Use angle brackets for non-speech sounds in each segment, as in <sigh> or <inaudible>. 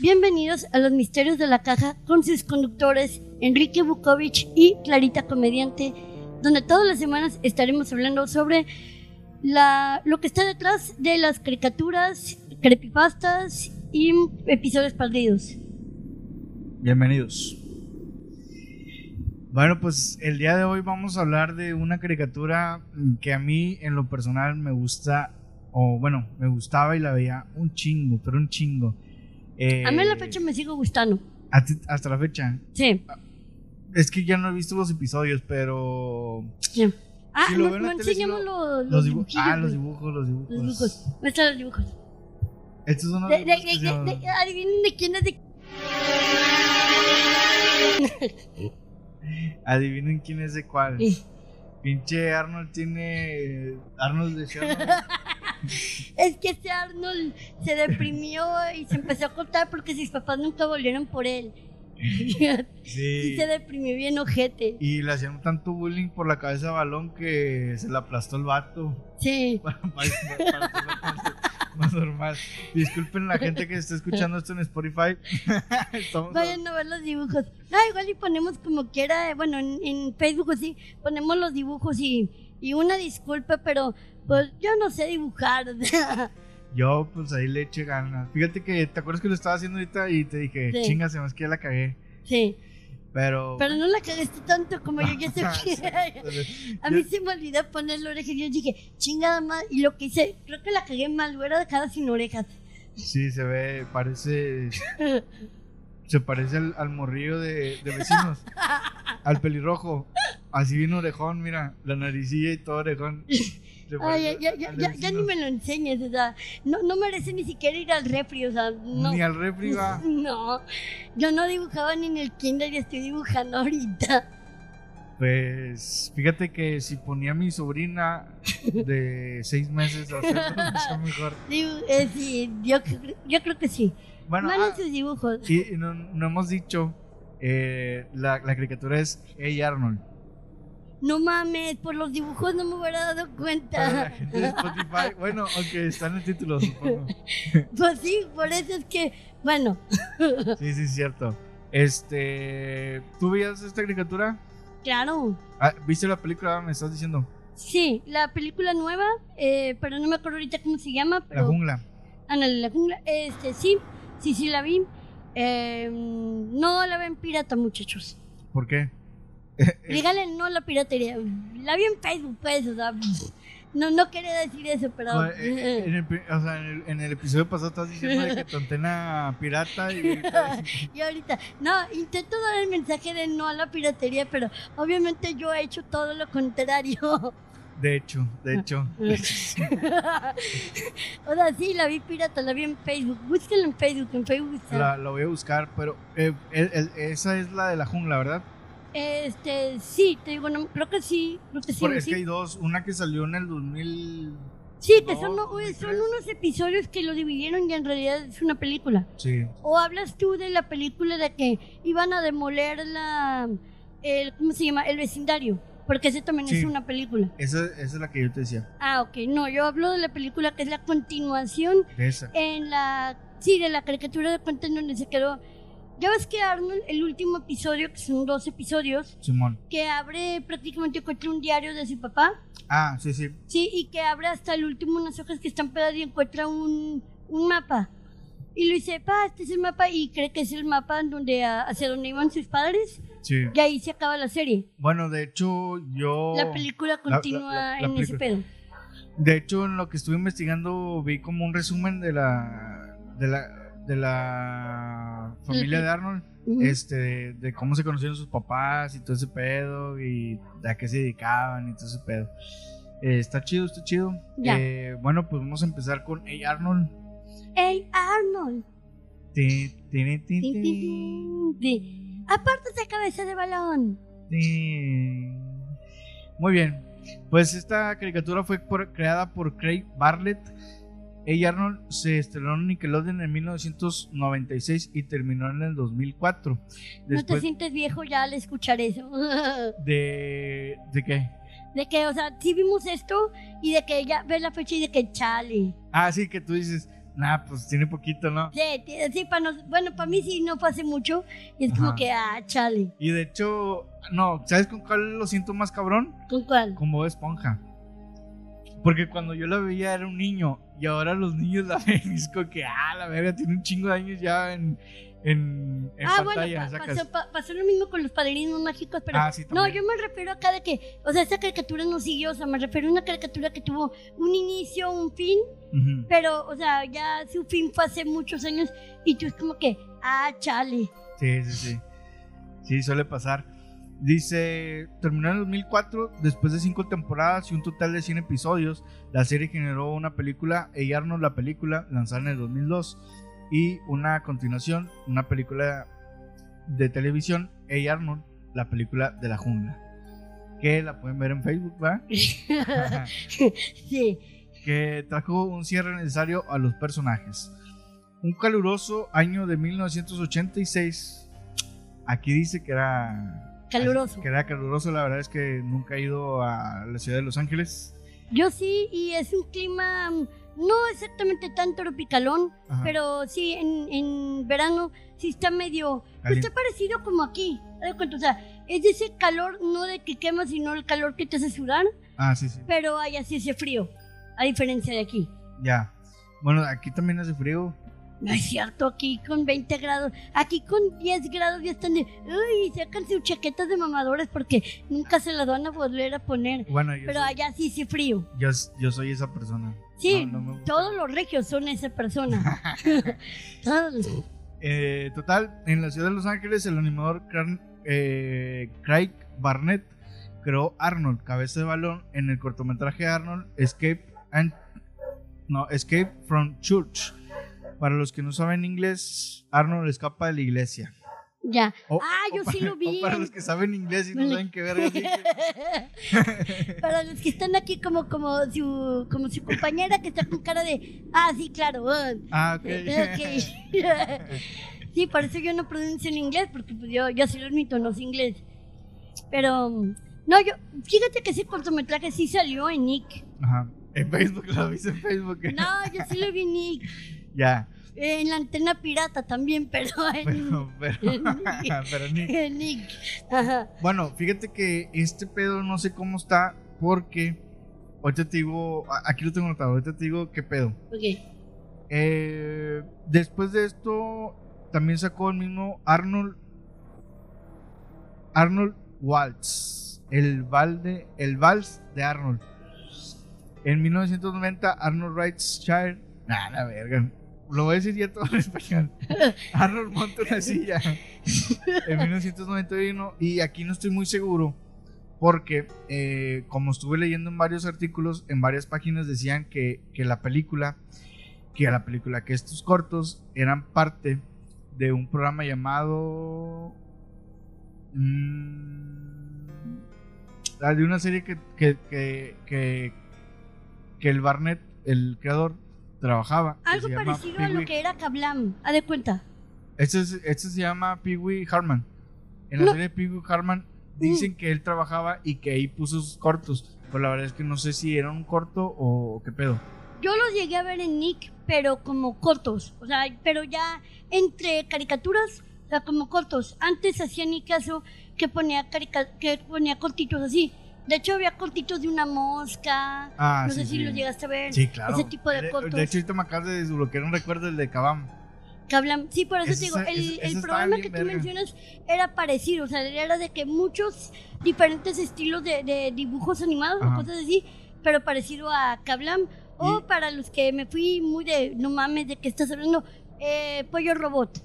Bienvenidos a los misterios de la caja con sus conductores Enrique Bukovich y Clarita Comediante, donde todas las semanas estaremos hablando sobre la, lo que está detrás de las caricaturas, creepypastas y episodios perdidos. Bienvenidos. Bueno, pues el día de hoy vamos a hablar de una caricatura que a mí en lo personal me gusta, o bueno, me gustaba y la veía un chingo, pero un chingo. A mí a la fecha me sigo gustando. ¿Hasta la fecha? Sí. Es que ya no he visto los episodios, pero... Sí. Ah, si enseñamos los, los, dibujos. Ah, los dibujos, los dibujos. Los dibujos. Los dibujos. Estos son los de, de, de, de, Adivinen de quién es de... <laughs> Adivinen quién es de cuál. Pinche Arnold tiene. Arnold de es que ese Arnold se deprimió y se empezó a cortar porque sus papás nunca volvieron por él. Sí. se deprimió bien ojete. Y le hacían tanto bullying por la cabeza de balón que se le aplastó el vato. Sí. Más normal. Disculpen la gente que está escuchando esto en Spotify. <laughs> Vayan a ver los dibujos. Ah, igual y ponemos como quiera, bueno, en, Facebook sí, ponemos los dibujos y, y una disculpa, pero pues yo no sé dibujar. <laughs> yo pues ahí le eché ganas. Fíjate que, ¿te acuerdas que lo estaba haciendo ahorita y te dije, sí. chinga, se que ya la cagué? Sí. Pero. Pero no la cagaste tanto como yo ya <laughs> sé que. a mí se me olvidó poner la oreja y yo dije, chingada más. Y lo que hice, creo que la cagué mal, hubiera dejado sin orejas. Sí, se ve, parece. <laughs> se parece al, al morrillo de, de vecinos. <laughs> al pelirrojo. Así bien orejón, mira, la naricilla y todo orejón. Ay, ya, ya, ya, ya, ni me lo enseñes, o sea, no, no merece ni siquiera ir al refri, o sea, no. Ni al refri va. <laughs> No, yo no dibujaba ni en el kinder y estoy dibujando ahorita. Pues fíjate que si ponía a mi sobrina de <laughs> seis meses a hacerlo mejor. Sí, eh, sí yo, yo, creo que sí. Bueno, ah, sus dibujos. Y no, no hemos dicho, eh, la, la caricatura es Hey Arnold. No mames, por los dibujos no me hubiera dado cuenta. Spotify, bueno, aunque está en el título, supongo. <laughs> Pues sí, por eso es que, bueno. <laughs> Sí, sí, es cierto. Este, ¿tú veías esta caricatura? Claro. Ah, ¿Viste la película? Me estás diciendo. Sí, la película nueva, eh, pero no me acuerdo ahorita cómo se llama. Pero... La jungla. Ah, no, la jungla. Este, sí, sí, sí la vi. Eh, no la ven pirata, muchachos. ¿Por qué? <laughs> Dígale no a la piratería. La vi en Facebook, pues, o sea, no, no quería decir eso, pero. Eh, en, el, o sea, en, el, episodio pasado estás diciendo que tu antena pirata y. <laughs> y ahorita, no, intento dar el mensaje de no a la piratería, pero obviamente yo he hecho todo lo contrario. <laughs> De hecho, de hecho. o sea, sí, la vi pirata, la vi en Facebook. Búsquenla en Facebook, en Facebook. La, la voy a buscar, pero eh, esa es la de la jungla, ¿verdad? Este, sí, te digo, no, creo que sí, creo que sí. es que hay dos, una que salió en el 2000. Sí, que son, son unos episodios que lo dividieron y en realidad es una película. Sí. O hablas tú de la película de que iban a demoler la, el, ¿cómo se llama? El vecindario. Porque ese también es una película. Esa, esa, es la que yo te decía. Ah, ok. No, yo hablo de la película que es la continuación. De esa. En la, sí, de la caricatura de cuenta en donde se quedó ya ves que Arnold, el último episodio, que son dos episodios, Simón. que abre prácticamente encuentra un diario de su papá. Ah, sí, sí. Sí, y que abre hasta el último unas hojas que están pegadas y encuentra un, un mapa. Y lo dice, pa, este es el mapa, y cree que es el mapa donde, hacia donde iban sus padres. Sí. Y ahí se acaba la serie. Bueno, de hecho, yo. La película continúa en ese pedo. De hecho, en lo que estuve investigando, vi como un resumen de la. de la de la familia de Arnold, este, de, cómo se conocieron sus papás y todo ese pedo, y a qué se dedicaban y todo ese pedo. Eh, está chido, está chido. Eh, bueno, pues vamos a empezar con Hey Arnold. Hey Arnold. Aparte esa cabeza de balón. Muy bien. Pues esta caricatura fue creada por Craig Bartlett ella Arnold se estrenó en Nickelodeon en 1996 y terminó en el 2004. ¿No te sientes viejo ya al escuchar eso? <laughs> ¿De, ¿De qué? De que, o sea, sí vimos esto y de que ella ve la fecha y de que chale. Ah, sí, que tú dices, Nah, pues tiene poquito, ¿no? Sí, sí, para nos- bueno, para mí sí no fue hace mucho. Y es como que, ah, chale. Y de hecho, no, ¿sabes con cuál lo siento más cabrón? ¿Con cuál? Con Bob Esponja. Porque cuando yo la veía era un niño y ahora los niños <laughs> la ven y es como que, ah, la verga, tiene un chingo de años ya en, en, en ah, bueno, pantalla. pasó, pa- pasó lo mismo con los padrinos mágicos, pero Ah, sí, no, yo me refiero acá de que, o sea, esta caricatura no siguió, o sea, me refiero a una caricatura que tuvo un inicio, un fin, pero, o sea, ya su fin fue hace muchos años y tú es como que, ah, chale. Sí, sí, sí. Sí, suele pasar. Dice, terminó en 2004, después de cinco temporadas y un total de 100 episodios, la serie generó una película, Ey Arnold, la película, lanzada en el 2002, y una continuación, una película de televisión, Ey Arnold, la película de la jungla, que la pueden ver en Facebook, ¿va? <laughs> sí. que trajo un cierre necesario a los personajes. Un caluroso año de 1986. Aquí dice que era Caluroso. Que era caluroso, la verdad es que nunca he ido a la ciudad de Los Ángeles. Yo sí, y es un clima mm, no exactamente tan tropicalón, Ajá. pero sí, en, en verano sí está medio, pues está parecido como aquí. O sea, es ese calor, no de que quema, sino el calor que te hace sudar, Ah, sí, sí. pero hay así ese frío, a diferencia de aquí. Ya. Bueno, aquí también hace frío. No es cierto, aquí con 20 grados, aquí con 10 grados ya están de, uy, sacan sus chaquetas de mamadores porque nunca se las van a volver a poner. Bueno, yo, Pero soy, allá sí, sí frío. yo, yo soy esa persona. Sí, No, no todos los regios son esa persona. <laughs> Todos. Eh, total, en la ciudad de Los Ángeles, el animador Cran- eh, Craig Barnett creó Arnold, cabeza de balón, en el cortometraje Arnold Escape and no, Escape from Church. Para los que no saben inglés, Arnold escapa de la iglesia. Ya. O- ah, yo sí para- lo vi. para los que saben inglés y no saben qué verga dije. <laughs> Para los que están aquí como, como su como su compañera que está con cara de ah sí claro ah, Ah, ok. ok". <laughs> sí por eso yo no pronuncio en inglés porque pues yo yo sí lo admito no sé inglés pero no yo fíjate que ese cortometraje sí salió en Nick Ajá. En Facebook, lo viste en Facebook. no yo sí lo vi en Nick <laughs> Ya. en la antena pirata también <laughs> pero en, Pero, pero, en Nick. <laughs> pero ni- en Nick ajá Bueno, fíjate que este pedo no sé cómo está porque ahorita te digo, aquí lo tengo notado, ahorita te digo qué pedo. ok Eh, después de esto también sacó el mismo Arnold Arnold Waltz, el valde, el vals de Arnold. En 1990 Arnold Wrights Shire, nah, la verga. Lo voy a decir ya todo en español. <laughs> Arnold monta una silla en 1991 y aquí no estoy muy seguro porque eh, como estuve leyendo en varios artículos, en varias páginas decían que, que la película, que la película, que estos cortos eran parte de un programa llamado... mm, ah, de una serie que, que, que, que, que el Barnett, el creador, trabajaba. algo parecido a lo que era Kablam haz de cuenta Este, es- este se llama Pee Wee Harman. En la No. serie de Pee Wee Harman dicen que él trabajaba y que ahí puso sus cortos. Pero la verdad es que no sé si era un corto o qué pedo. Yo los llegué a ver en Nick, pero como cortos. O sea, pero ya entre caricaturas, o sea, como cortos. Antes hacía ni caso que ponía, carica que ponía cortitos así. De hecho, había cortitos de una mosca. Ah, no sí, sé si sí. los llegaste a ver. Sí, claro. Ese tipo de De- cortos. De hecho, ahorita me acabas de desbloquear un recuerdo del de Kabam. hablan. Sí, por eso Ese te digo, el, ese- el ese bien que tú verga. mencionas era parecido. O sea, era de que muchos diferentes estilos de, de dibujos animados Ajá. o cosas así, pero parecido a Kablam. O para los que me fui muy de, no mames, de qué estás hablando, eh, Pollo Robot.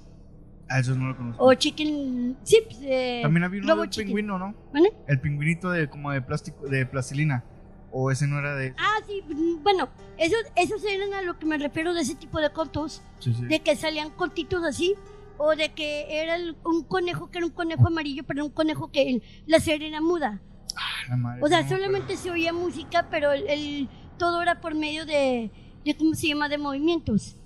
Ah, eso no lo conozco. O Chicken. Sí, pues, eh, También había uno Chicken. pingüino, ¿no? ¿Vale? El pingüinito de como de plástico, de plastilina. O ese no era de. Ah, sí, bueno, esos, esos eran a lo que me refiero de ese tipo de cortos, Sí, sí. de que salían cortitos así, o de que era el- un conejo que era un conejo amarillo, pero un conejo que el- la serie era muda. Ah, la madre, O sea, no solamente se oía música, pero el, el- todo era por medio de, de, ¿cómo se llama?, de movimientos.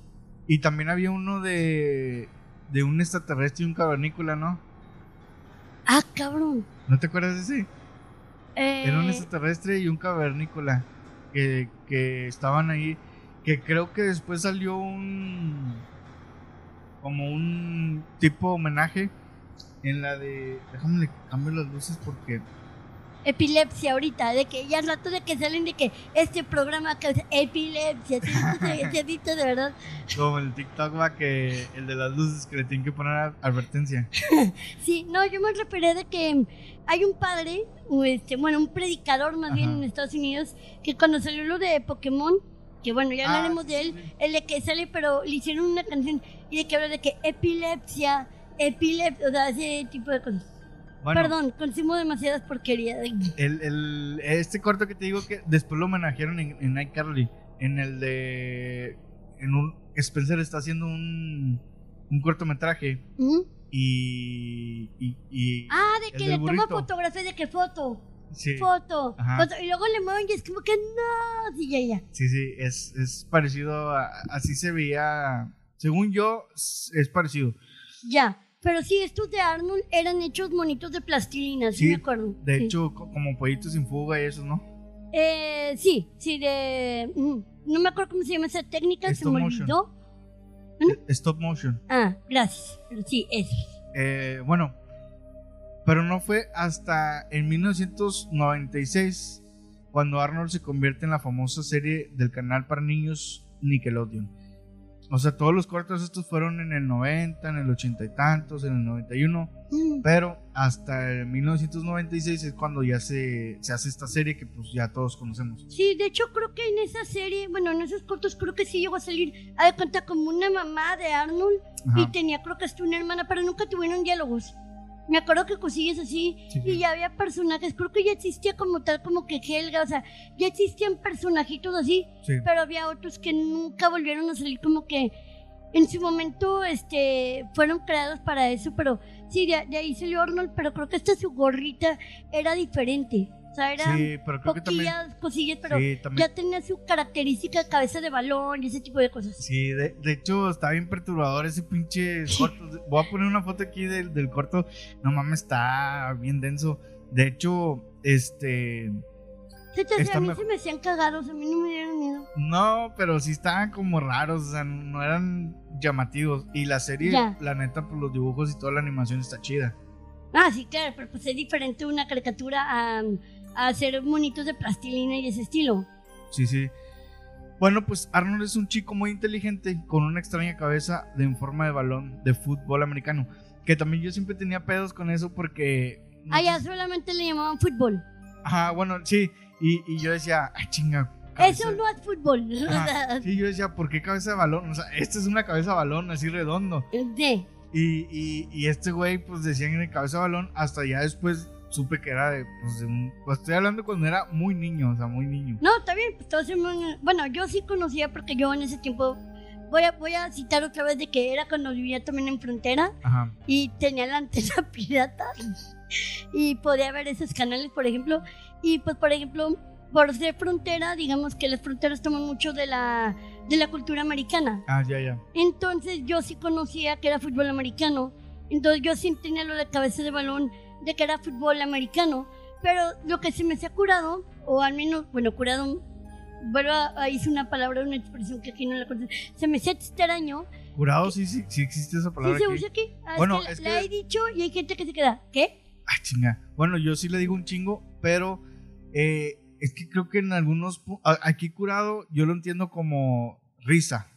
Y también había uno de. De un extraterrestre y un cavernícola, ¿no? Ah, cabrón. ¿No te acuerdas de ese? Eh, Era un extraterrestre y un cavernícola que, que estaban ahí Que creo que después salió un. Como un tipo homenaje en la de. Déjame le cambio las luces porque. Epilepsia ahorita, de que ya rato de que salen de que este programa causa epilepsia, ¿sí? ¿Sí has visto de verdad? Como el TikTok va que el de las luces que le tienen que poner advertencia. <laughs> Sí, no, yo me refería de que hay un padre, o este, bueno, un predicador más bien en Estados Unidos, que cuando salió lo de Pokémon, que bueno, ya Ah, hablaremos sí, de él, sí. el de que sale, pero le hicieron una canción y de que habla de que epilepsia, epilepsia, o sea, ese tipo de cosas. Bueno, Perdón, consumo demasiadas porquerías. El, el- este corto que te digo que después lo homenajearon en, en iCarly. En el de. En un. Spencer está haciendo un. Un cortometraje. ¿Mm? Y. Y. y- Ah, de que le toma burrito. fotografía de que foto, sí, foto, y luego le mueven y es como que no, sí, ya, ya. sí, sí. Es, es parecido a. Así se veía. Según yo, es parecido. Ya, pero sí, estos de Arnold eran hechos monitos de plastilina, sí, Sí, me acuerdo. De sí. hecho, co- como pollitos sin fuga y esos, ¿no? Eh, sí, sí, de... mm, no me acuerdo cómo se llama esa técnica, se Stop me motion. olvidó. Eh, Stop motion. Ah, gracias, pero sí, eso. Eh, bueno, pero no fue hasta en 1996 cuando Arnold se convierte en la famosa serie del canal para niños Nickelodeon. O sea, todos los cortos estos fueron en el 90, en el 80 y tantos, en el 91, Mm, pero hasta el 1996 es cuando ya se, se hace esta serie que pues ya todos conocemos. Sí, de hecho creo que en esa serie, bueno, en esos cortos creo que sí llegó a salir, a de cuenta como una mamá de Arnold y tenía creo que hasta una hermana, pero nunca tuvieron diálogos. Me acuerdo que cosillas así Sí, sí. y ya había personajes, creo que ya existía como tal como que Helga, o sea, ya existían personajitos así, Sí. pero había otros que nunca volvieron a salir como que en su momento este fueron creados para eso, pero sí, de, de ahí salió Arnold, pero creo que esta su gorrita era diferente, o sea, era Sí, pero creo que también... cosillas, pero Sí, también ya tenía su característica de cabeza de balón y ese tipo de cosas. Sí, de, de hecho está bien perturbador ese pinche corto. Voy a poner una foto aquí del, del corto. No mames, está bien denso. De hecho, este. Está a mí se me hacían cagados, a mí no me dieron miedo. No, pero sí estaban como raros. O sea, no eran llamativos. Y la serie, Ya. la neta, pues los dibujos y toda la animación está chida. Ah, sí, claro, pero pues es diferente una caricatura a, a hacer monitos de plastilina y ese estilo. Sí, sí. Bueno, pues Arnold es un chico muy inteligente con una extraña cabeza de en forma de balón de fútbol americano. Que también yo siempre tenía pedos con eso porque. no Allá sé- solamente le llamaban fútbol. Ajá, bueno, sí. Y, y yo decía, ay, chinga. Eso no es fútbol. Ajá, Sí, yo decía, ¿por qué cabeza de balón? O sea, esta es una cabeza de balón así redondo. de- Y, y, y este güey, pues decían que era cabeza de balón. Hasta ya después supe que era de, pues, de un. Pues estoy hablando cuando era muy niño, o sea, muy niño. No, está bien, pues todos hemos- Bueno, yo sí conocía porque yo en ese tiempo. Voy a, voy a citar otra vez de que era cuando vivía también en frontera Ajá. y tenía la antena <laughs> pirata y podía ver esos canales, por ejemplo. Y pues, por ejemplo, por ser frontera, digamos que las fronteras toman mucho de la, de la cultura americana. Ah, ya, ya. Entonces yo sí conocía que era fútbol americano. Entonces yo sí tenía lo de cabeza de balón de que era fútbol americano. Pero lo que se me se ha curado, o al menos, bueno, curado, vuelvo a, a hice una palabra, una expresión que aquí no la conozco. Se me hacía extraño. Curado, sí, sí, sí existe esa Sí palabra. se aquí. usa aquí. Ah, es Bueno, es la que- he dicho y hay gente que se queda. ¿Qué? Ah, chinga. Bueno, yo sí le digo un chingo, pero eh, es que creo que en algunos. Aquí curado, yo lo entiendo como risa.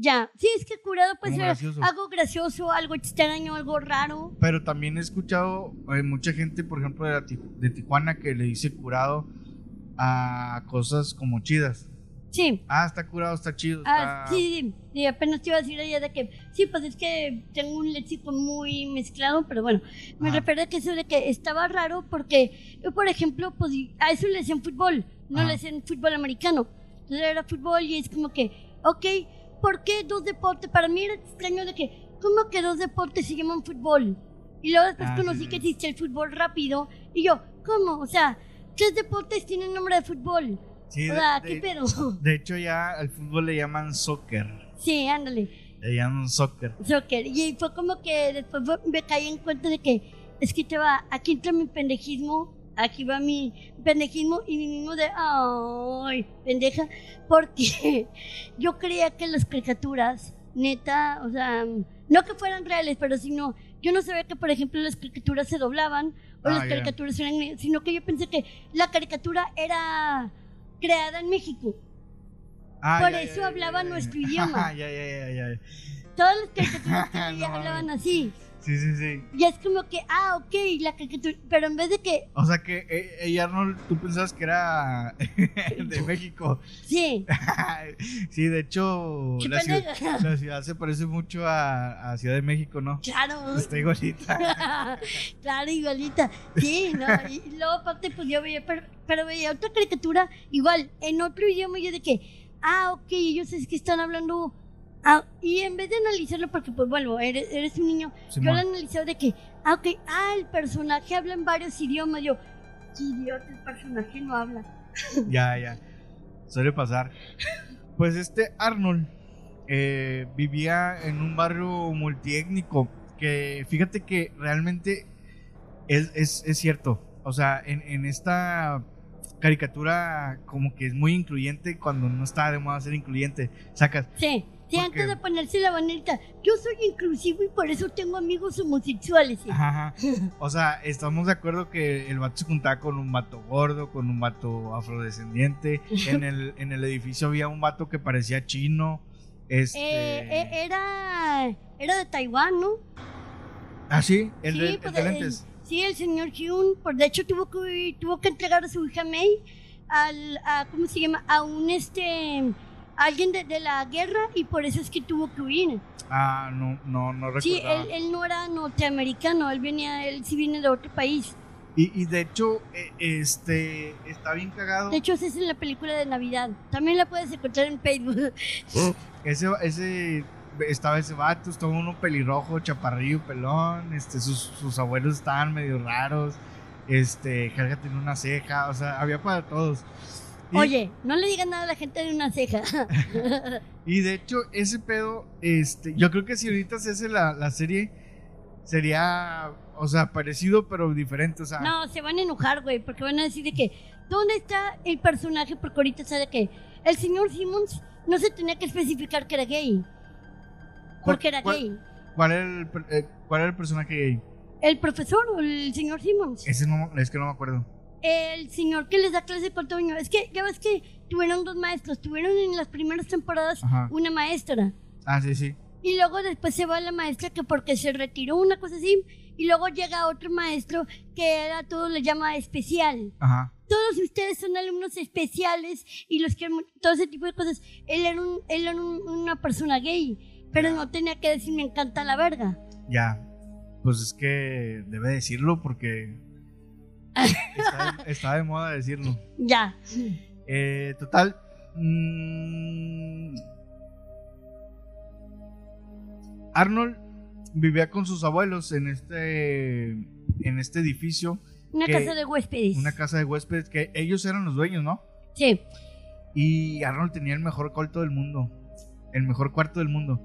Ya. Sí, es que curado puede ser gracioso. algo gracioso, algo extraño, algo raro. Pero también he escuchado eh, mucha gente, por ejemplo, de, la de Tijuana que le dice curado a cosas como chidas. Sí. Ah, está curado, está chido. Ah, está- sí, sí, apenas te iba a decir allá de que, sí, pues es que tengo un léxico muy mezclado, pero bueno, me Ajá. refiero a que eso de que estaba raro porque yo, por ejemplo, pues a eso le decían fútbol, no Ajá. le decían fútbol americano. Entonces era fútbol y es como que, ok, ¿por qué dos deportes? Para mí era extraño de que, ¿cómo que dos deportes se llaman fútbol? Y luego después Ah, conocí sí, que existe el fútbol rápido y yo, ¿cómo? O sea, tres deportes tienen nombre de fútbol. Sí, o sea, de- ¿qué pedo? <laughs> de hecho, ya al fútbol le llaman soccer. Sí, ándale. Le llaman soccer. soccer. Y fue como que después me caí en cuenta de que es que te va, aquí entra mi pendejismo aquí va mi pendejismo y mi mismo de, ay, pendeja, porque <laughs> yo creía que las caricaturas, neta, o sea, no que fueran reales, pero sino, yo no sabía que, por ejemplo, las caricaturas se doblaban o Ah, las caricaturas eran, sino que yo pensé que la caricatura era creada en México. Ah, Por eso ya, hablaba nuestro idioma. <laughs> Todas las caricaturas que <laughs> hablaban así. Sí, sí, sí. Y es como que, ah, ok, la caricatura, pero en vez de que, O sea que eh, eh, Arnold, tú pensabas que era <laughs> de México. sí, <laughs> sí, de hecho, la ciudad, pendeja. la ciudad se parece mucho a, a Ciudad de México, ¿no? Claro. Está igualita. <laughs> claro, igualita. Sí, no. Y luego aparte, pues yo veía, pero, pero veía otra caricatura igual, en otro idioma, y yo de que, ah, ok, ellos es que están hablando. Ah, y en vez de analizarlo, porque pues bueno, eres, eres un niño, yo lo analizaba de que, ah, ok, ah, el personaje habla en varios idiomas. Yo, qué idiota, el personaje no habla. <laughs> Ya, ya. Suele pasar. Pues este Arnold eh, vivía en un barrio multiétnico. Que fíjate que realmente es, es- es cierto. O sea, en, en esta caricatura como que es muy incluyente cuando no está de moda ser incluyente. Sacas. Sí, sí, ¿Por antes de ponerse la banderita, yo soy inclusivo y por eso tengo amigos homosexuales. sí. Ajá. <laughs> O sea, estamos de acuerdo que el vato se juntaba con un vato gordo, con un vato afrodescendiente. <laughs> En el, en el edificio había un vato que parecía chino. Este. Eh, eh, era, era de Taiwán, ¿no? Ah, sí, el, sí, de, el pues, el- sí, el señor Hyun, por de hecho tuvo que tuvo que entregar a su hija May al a, ¿cómo se llama? a un este alguien de, de la guerra y por eso es que tuvo que huir. Ah, no, no, no recuerdo. Sí, él, él no era norteamericano, él venía, él sí viene de otro país. Y, y de hecho, eh, este, está bien cagado. De hecho, esa es en la película de Navidad. También la puedes encontrar en Facebook. Ese, ese, estaba ese vato, estaba uno pelirrojo, chaparrillo, pelón. Este, sus, sus abuelos estaban medio raros. Este, Helga tenía una ceja, o sea, había para todos. Oye, no le digas nada a la gente de una ceja. <laughs> Y de hecho, ese pedo, este, yo creo que si ahorita se hace la, la serie, sería, o sea, parecido pero diferente, o sea. No, se van a enojar, güey, porque van a decir de que, ¿dónde está el personaje? Porque ahorita sabe que el señor Simmons no se tenía que especificar que era gay. Porque era ¿Cuál- gay. ¿Cuál era el, eh, cuál era el personaje gay? El profesor o el señor Simmons. Ese no, es que no me acuerdo. El señor que les da clase con Toño. Es que ya ves que tuvieron dos maestros. Tuvieron en las primeras temporadas Ajá. una maestra. Ah, sí, sí. Y luego después se va la maestra que porque se retiró, una cosa así. Y luego llega otro maestro que a todos le llama especial. Ajá. todos ustedes son alumnos especiales y los que todo ese tipo de cosas. Él era, un, él era un- una persona gay, pero no tenía que decir me encanta la verga. Ya. Pues es que debe decirlo porque está, de- está de moda decirlo. Ya. Eh, total. mm, Arnold vivía con sus abuelos en este en este edificio, Una casa de huéspedes. una casa de huéspedes que ellos eran los dueños, ¿no? Sí. Y Arnold tenía el mejor cuarto del mundo, el mejor cuarto del mundo.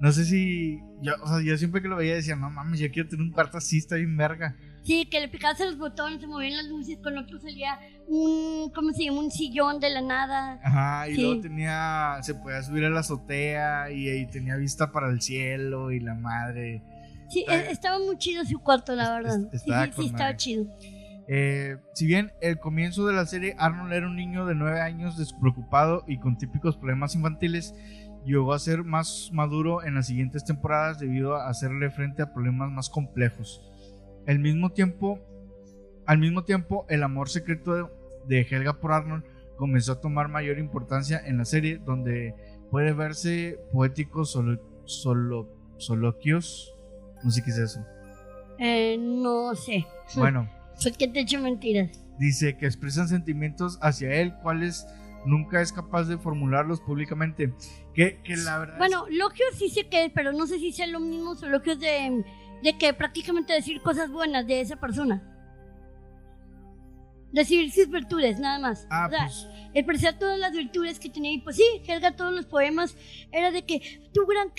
No sé si yo, o sea, yo siempre que lo veía decía, no mames, yo quiero tener un cuarto así, está bien verga. Sí, que le picabas los botones, se movían las luces, con otro salía un, ¿cómo se llama? Un sillón de la nada. Ajá, y Sí. luego tenía, se podía subir a la azotea y, tenía vista para el cielo y la madre. Sí, e- estaba muy chido su cuarto, la verdad. es- Sí, estaba sí, estaba chido. Eh, si bien el comienzo de la serie Arnold era un niño de 9 años despreocupado y con típicos problemas infantiles, llegó a ser más maduro en las siguientes temporadas debido a hacerle frente a problemas más complejos. Al mismo tiempo, al mismo tiempo, el amor secreto de, Helga por Arnold comenzó a tomar mayor importancia en la serie, donde puede verse poéticos solo, solo, soloquios. No sé qué es eso. Eh, no sé. <laughs> Bueno. Porque te he hecho mentiras. Dice que expresan sentimientos hacia él, cuales nunca es capaz de formularlos públicamente. Que, que la verdad. es- Bueno, logios sí sé que, pero no sé si sea lo mismo o logios de, de que prácticamente decir cosas buenas de esa persona. Decir sus virtudes, nada más. Ah, o sea, pues. expresar todas las virtudes que tenía. Y pues sí, Helga, todos los poemas era de que tu gran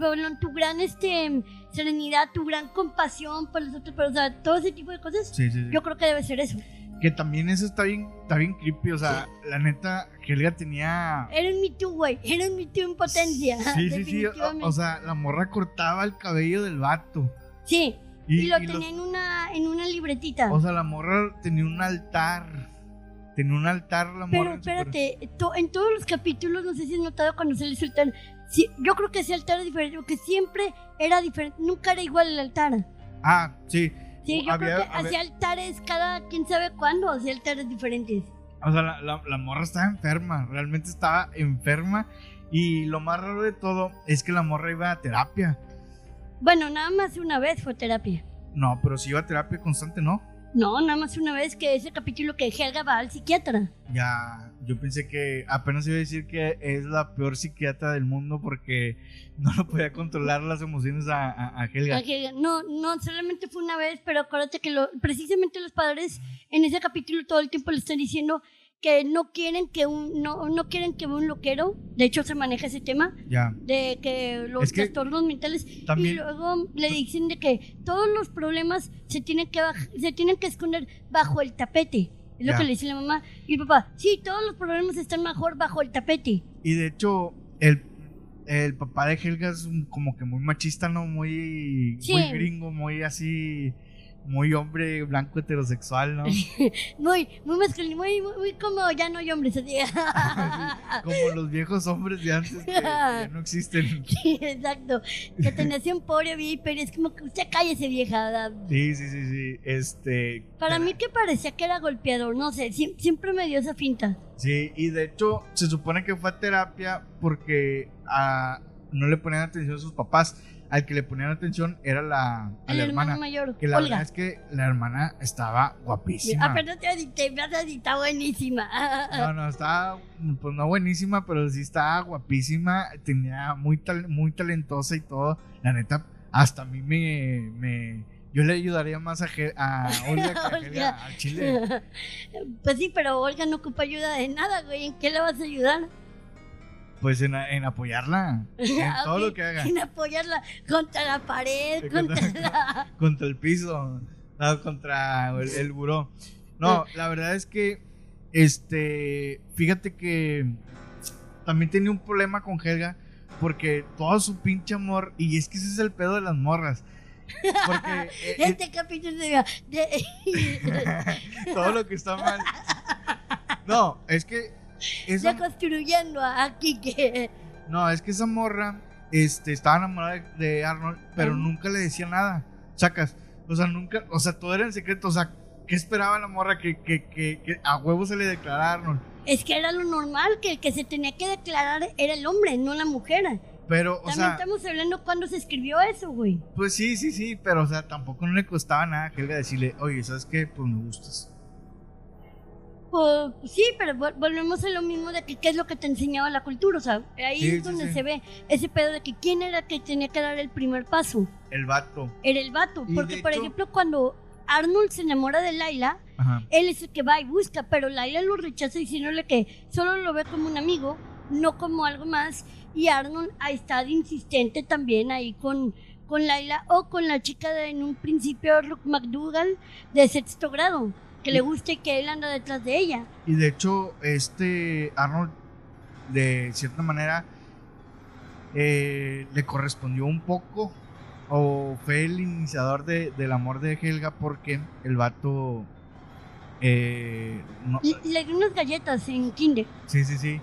balón, tu gran este, serenidad, tu gran compasión por los otros, pero o sea, todo ese tipo de cosas, Sí, sí, sí. yo creo que debe ser eso. Que también eso está bien, está bien creepy. O sea, la neta, Helga tenía. Era un Me Too, güey. Era un Me Too en potencia. Sí, sí, sí. O, o, sea, la morra cortaba el cabello del vato. Sí. Y, lo tenía en, una, en una libretita. O sea, la morra tenía un altar. Tenía un altar la morra. Pero espérate, en todos los capítulos, no sé si has notado cuando se le sueltan. Sí, yo creo que ese altar es diferente, porque siempre era diferente. Nunca era igual el altar. Ah, sí. Sí, yo creo que hacía altares cada quién sabe cuándo, hacía altares diferentes. O sea, la, la, la morra estaba enferma, realmente estaba enferma. Y lo más raro de todo es que la morra iba a terapia. Bueno, nada más una vez fue terapia. No, pero si iba a terapia constante, ¿no? No, nada más una vez que ese capítulo que Helga va al psiquiatra. Ya, yo pensé que apenas iba a decir que es la peor psiquiatra del mundo porque no lo podía controlar las emociones a, Helga. No, no, solamente fue una vez, pero acuérdate que lo, precisamente los padres en ese capítulo todo el tiempo le están diciendo que no quieren que un no, no quieren que un loquero, de hecho se maneja ese tema de que los trastornos mentales y luego le dicen de que todos los problemas se tienen que se tienen que esconder bajo el tapete. Es lo que le dice la mamá y el papá. Sí, todos los problemas están mejor bajo el tapete. Y de hecho, el, el papá de Helga es como que muy machista, ¿no? Muy, muy gringo, muy así muy hombre blanco heterosexual, ¿no? <laughs> muy, muy masculino, muy, muy, como ya no hay hombres, así. <laughs> como los viejos hombres de antes que <laughs> ya no existen. Sí, exacto. Que te nació un pobre pero es como que usted cállese, vieja. Sí, sí, sí, sí. Este. Para mí que parecía que era golpeador, no sé, siempre me dio esa finta. Sí, y de hecho se supone que fue a terapia porque a, no le ponían atención a sus papás al que le ponían atención era la, a la hermana. mayor. Que la verdad es que la hermana estaba guapísima. Apenas te está buenísima. No, no, estaba, pues no buenísima, pero sí estaba guapísima. Tenía muy, muy talentosa y todo. La neta, hasta a mí me, me yo le ayudaría más a, a <laughs> Olga que a, a Chile. <laughs> Pues sí, pero Olga no ocupa ayuda de nada, güey. ¿En qué le vas a ayudar? Pues en, en apoyarla. <laughs> En todo lo que haga. En apoyarla contra la pared, contra, <laughs> contra, el piso, no, contra el, el buró. No, la verdad es que, este, fíjate que también tenía un problema con Helga porque todo su pinche amor, y es que ese es el pedo de las morras. Porque <laughs> eh, este capítulo de... todo lo que está mal. No, es que ya construyendo a Kike. No, es que esa morra este, estaba enamorada de Arnold, pero nunca le decía nada. Sacas. O sea, nunca, o sea, todo era en secreto. O sea, ¿qué esperaba la morra que, que, que, a huevo se le declarara Arnold? Es que era lo normal, que el que se tenía que declarar era el hombre, no la mujer. Pero, o También estamos hablando cuando se escribió eso, güey. Pues sí, sí, sí, pero, o sea, tampoco no le costaba nada que él decirle, oye, ¿sabes qué? Pues me gustas. Pues, sí, pero volvemos a lo mismo de que qué es lo que te enseñaba la cultura, o sea, ahí es donde se ve ese pedo de que quién era que tenía que dar el primer paso. El vato. Era el vato, porque por ejemplo cuando Arnold se enamora de Laila, él es el que va y busca, pero Laila lo rechaza diciéndole que solo lo ve como un amigo, no como algo más, y Arnold ha estado insistente también ahí con, con Laila o con la chica de en un principio Rook McDougall de sexto grado que le guste que él anda detrás de ella. Y de hecho, este Arnold, de cierta manera, eh, le correspondió un poco, o fue el iniciador de, del amor de Helga, porque el vato. Eh, le dio unas galletas en Kinder. Sí, sí, sí.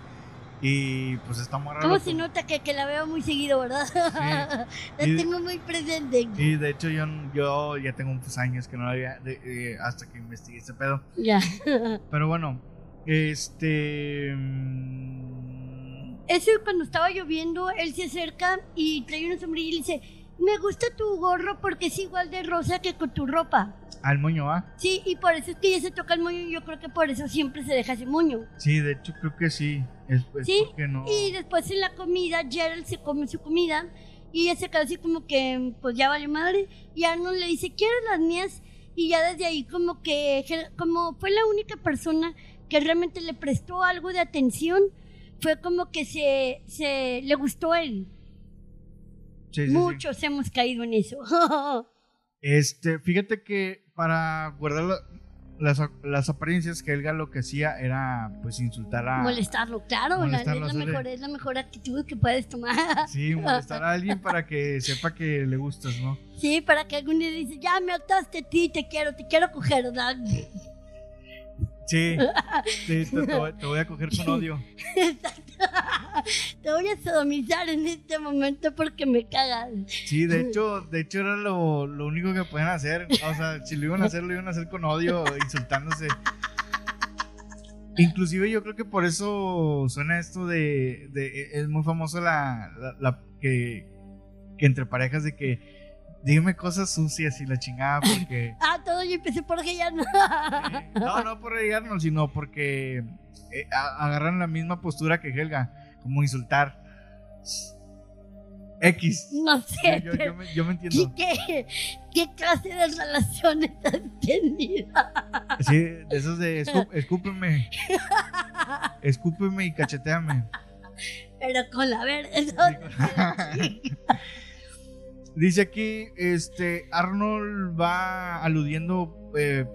Y pues está muy raro. ¿Cómo se nota que, que, la veo muy seguido, verdad? <laughs> la tengo muy presente. Y de hecho yo, yo ya tengo muchos años que no la había, eh, hasta que investigué ese pedo. Ya. <laughs> Pero bueno, este... Mm, Eso cuando estaba lloviendo, él se acerca y trae una sombrilla y le dice, me gusta tu gorro porque es igual de rosa que con tu ropa. Al moño, ¿ah? Sí, y por eso es que ya se toca el moño y yo creo que por eso siempre se deja ese moño. Sí, de hecho creo que sí. Es, sí, y después en la comida, Gerald se come su comida y ella se queda así como que, pues ya vale madre. Y Arnold le dice, ¿quieres las mías? Y ya desde ahí como que, como fue la única persona que realmente le prestó algo de atención, fue como que se, se le gustó a él. Muchos hemos caído en eso. <laughs> este, fíjate que para guardar las, las apariencias, Helga lo que hacía era pues insultar a... Molestarlo, claro, la- Molestarlo, es, la mejor, es la mejor actitud que puedes tomar. Sí, molestar a alguien para que sepa que le gustas, ¿no? Sí, para que algún día dice, ya me hartaste a ti, te quiero, te quiero coger, ¿verdad? Sí, sí, te, te voy, te voy a coger con <laughs> odio. <laughs> <laughs> Te voy a sodomizar en este momento porque me cagas. Sí, de hecho, de hecho era lo, lo único que pueden hacer. O sea, si lo iban a hacer, lo iban a hacer con odio, <laughs> insultándose. Inclusive yo creo que por eso suena esto de, de- es muy famoso la, la- la- que, que entre parejas de que dime cosas sucias y la chingada porque <laughs> Ah, todo yo empecé por no. no no por regarnos sino porque eh, a- agarran la misma postura que Helga como insultar X No sé, yo, yo- yo pero me, yo me ¿qué, entiendo qué, qué clase de relaciones has tenido? Sí, de esos de escú- escúpeme, escúpeme y cacheteame. Pero con la verga. Dice aquí, este, Arnold va aludiendo eh,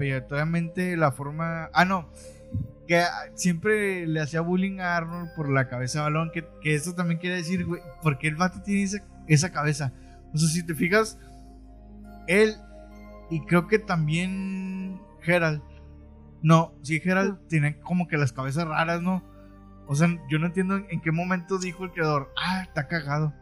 la forma... Ah, no, que siempre le hacía bullying a Arnold por la cabeza de balón, que, que eso también quiere decir, güey, porque el vato tiene esa, esa cabeza. O sea, si te fijas, él y creo que también Gerald. No, sí, Gerald tiene como que las cabezas raras, ¿no? O sea, yo no entiendo en qué momento dijo el creador, ah, está cagado.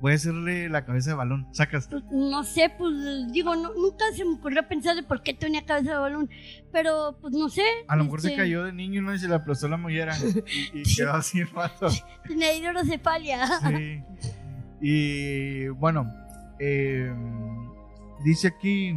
Voy a hacerle la cabeza de balón. Sacas. Pues, no sé, pues digo, no, nunca se me ocurrió pensar de por qué tenía cabeza de balón. Pero pues no sé. A lo mejor se este, cayó de niño ¿no? y se le aplastó la mollera. <laughs> Y, y quedó así el vato. <laughs> Tenía hidrocefalia. Sí. Y bueno, eh, dice aquí.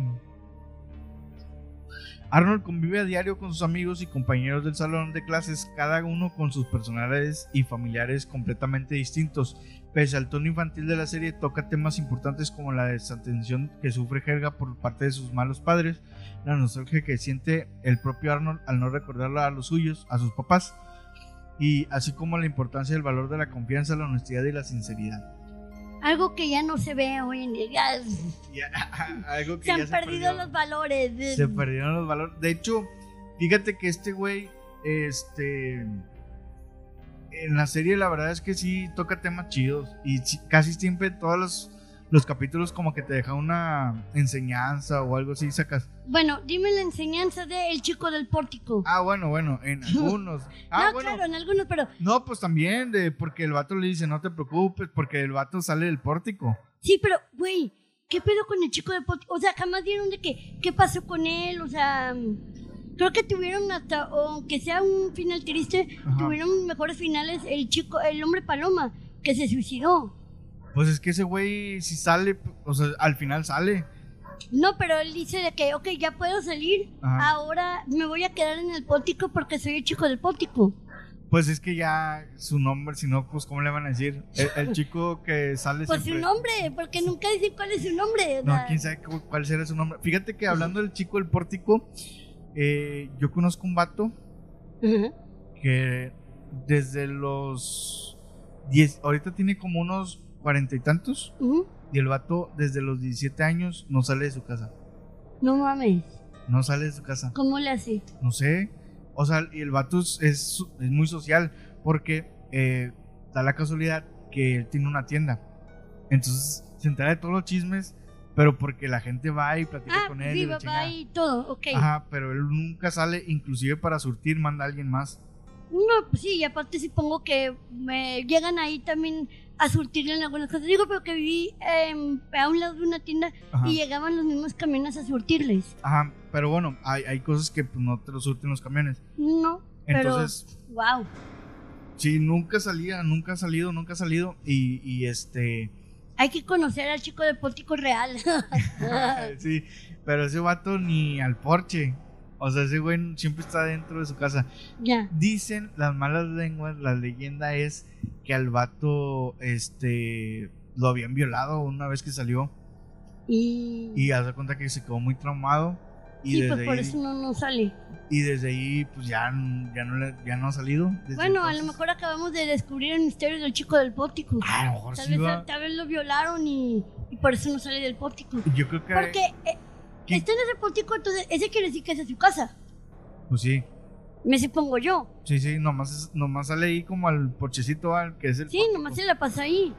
Arnold convive a diario con sus amigos y compañeros del salón de clases, cada uno con sus personalidades y familiares completamente distintos. Pese al tono infantil de la serie, toca temas importantes como la desatención que sufre Helga por parte de sus malos padres, la nostalgia que siente el propio Arnold al no recordarla a los suyos, a sus papás, y así como la importancia del valor de la confianza, la honestidad y la sinceridad. Algo que ya no se ve hoy en día. <laughs> <laughs> Algo que se han ya perdido los valores. Se perdieron los valores. De hecho, fíjate que este güey, este. En la serie, la verdad es que sí toca temas chidos. Y casi siempre todos los, los capítulos, como que te deja una enseñanza o algo así, sacas. Bueno, dime la enseñanza de El chico del pórtico. Ah, bueno, bueno, en <laughs> algunos. Ah, no, bueno. claro, en algunos, pero No, pues también, de, porque el vato le dice, no te preocupes, porque el vato sale del pórtico. sí, pero, güey, ¿qué pedo con el chico del pórtico? O sea, jamás dieron de que, ¿qué pasó con él? O sea, creo que tuvieron hasta, aunque sea un final triste, Ajá. tuvieron mejores finales el chico, el hombre paloma, que se suicidó. Pues es que ese güey, si sale, o sea, al final sale. No, pero él dice de que, ok, ya puedo salir, Ajá. ahora me voy a quedar en el pórtico porque soy el chico del pórtico. Pues es que ya su nombre, si no, pues ¿cómo le van a decir? El, el <laughs> chico que sale Pues su siempre. nombre, porque nunca dicen cuál es su nombre. o No, quién sabe cu- cuál será su nombre. Fíjate que hablando del chico del pórtico, eh, yo conozco un vato que desde los 10, ahorita tiene como unos cuarenta y tantos, y el vato desde los 17 años no sale de su casa. No mames, No sale de su casa. ¿cómo le hace? No sé. O sea, y el vato es, es, es muy social porque eh, da la casualidad que él tiene una tienda. Entonces se entera de todos los chismes, pero porque la gente va y platica Ah, con él. y sí, papá chingada. y todo, ok. Ajá, pero él nunca sale, inclusive para surtir manda a alguien más. No, pues sí, y aparte supongo que me llegan ahí también a surtirle en algunas cosas. Digo, pero que viví em, a un lado de una tienda Ajá. y llegaban los mismos camiones a surtirles. Ajá, pero bueno, hay, hay cosas que pues, no te lo surten los camiones. No, Entonces, pero, wow. sí, nunca salía, nunca ha salido, nunca ha salido. Y, y este. Hay que conocer al chico de pórtico real. <laughs> sí, pero ese vato ni al porche. O sea, ese güey siempre está dentro de su casa. ya. Dicen las malas lenguas, la leyenda es que al vato, este, lo habían violado una vez que salió. Y, Y hace cuenta que se quedó muy traumado. Y, sí, desde, pues por ahí, eso no, no sale. y desde ahí, pues ya, ya, no, ya no ha salido. Bueno, a lo mejor acabamos de descubrir el misterio del chico del pórtico. A lo mejor Tal sí vez, va. tal vez lo violaron y, y por eso no sale del pórtico. Yo creo que. Porque eh, está en ese pórtico, entonces ese quiere decir que esa es su casa. Pues sí. Me se pongo yo. Sí, sí, nomás, nomás sale ahí como al porchecito, al que es el. Sí, nomás se la pasa ahí.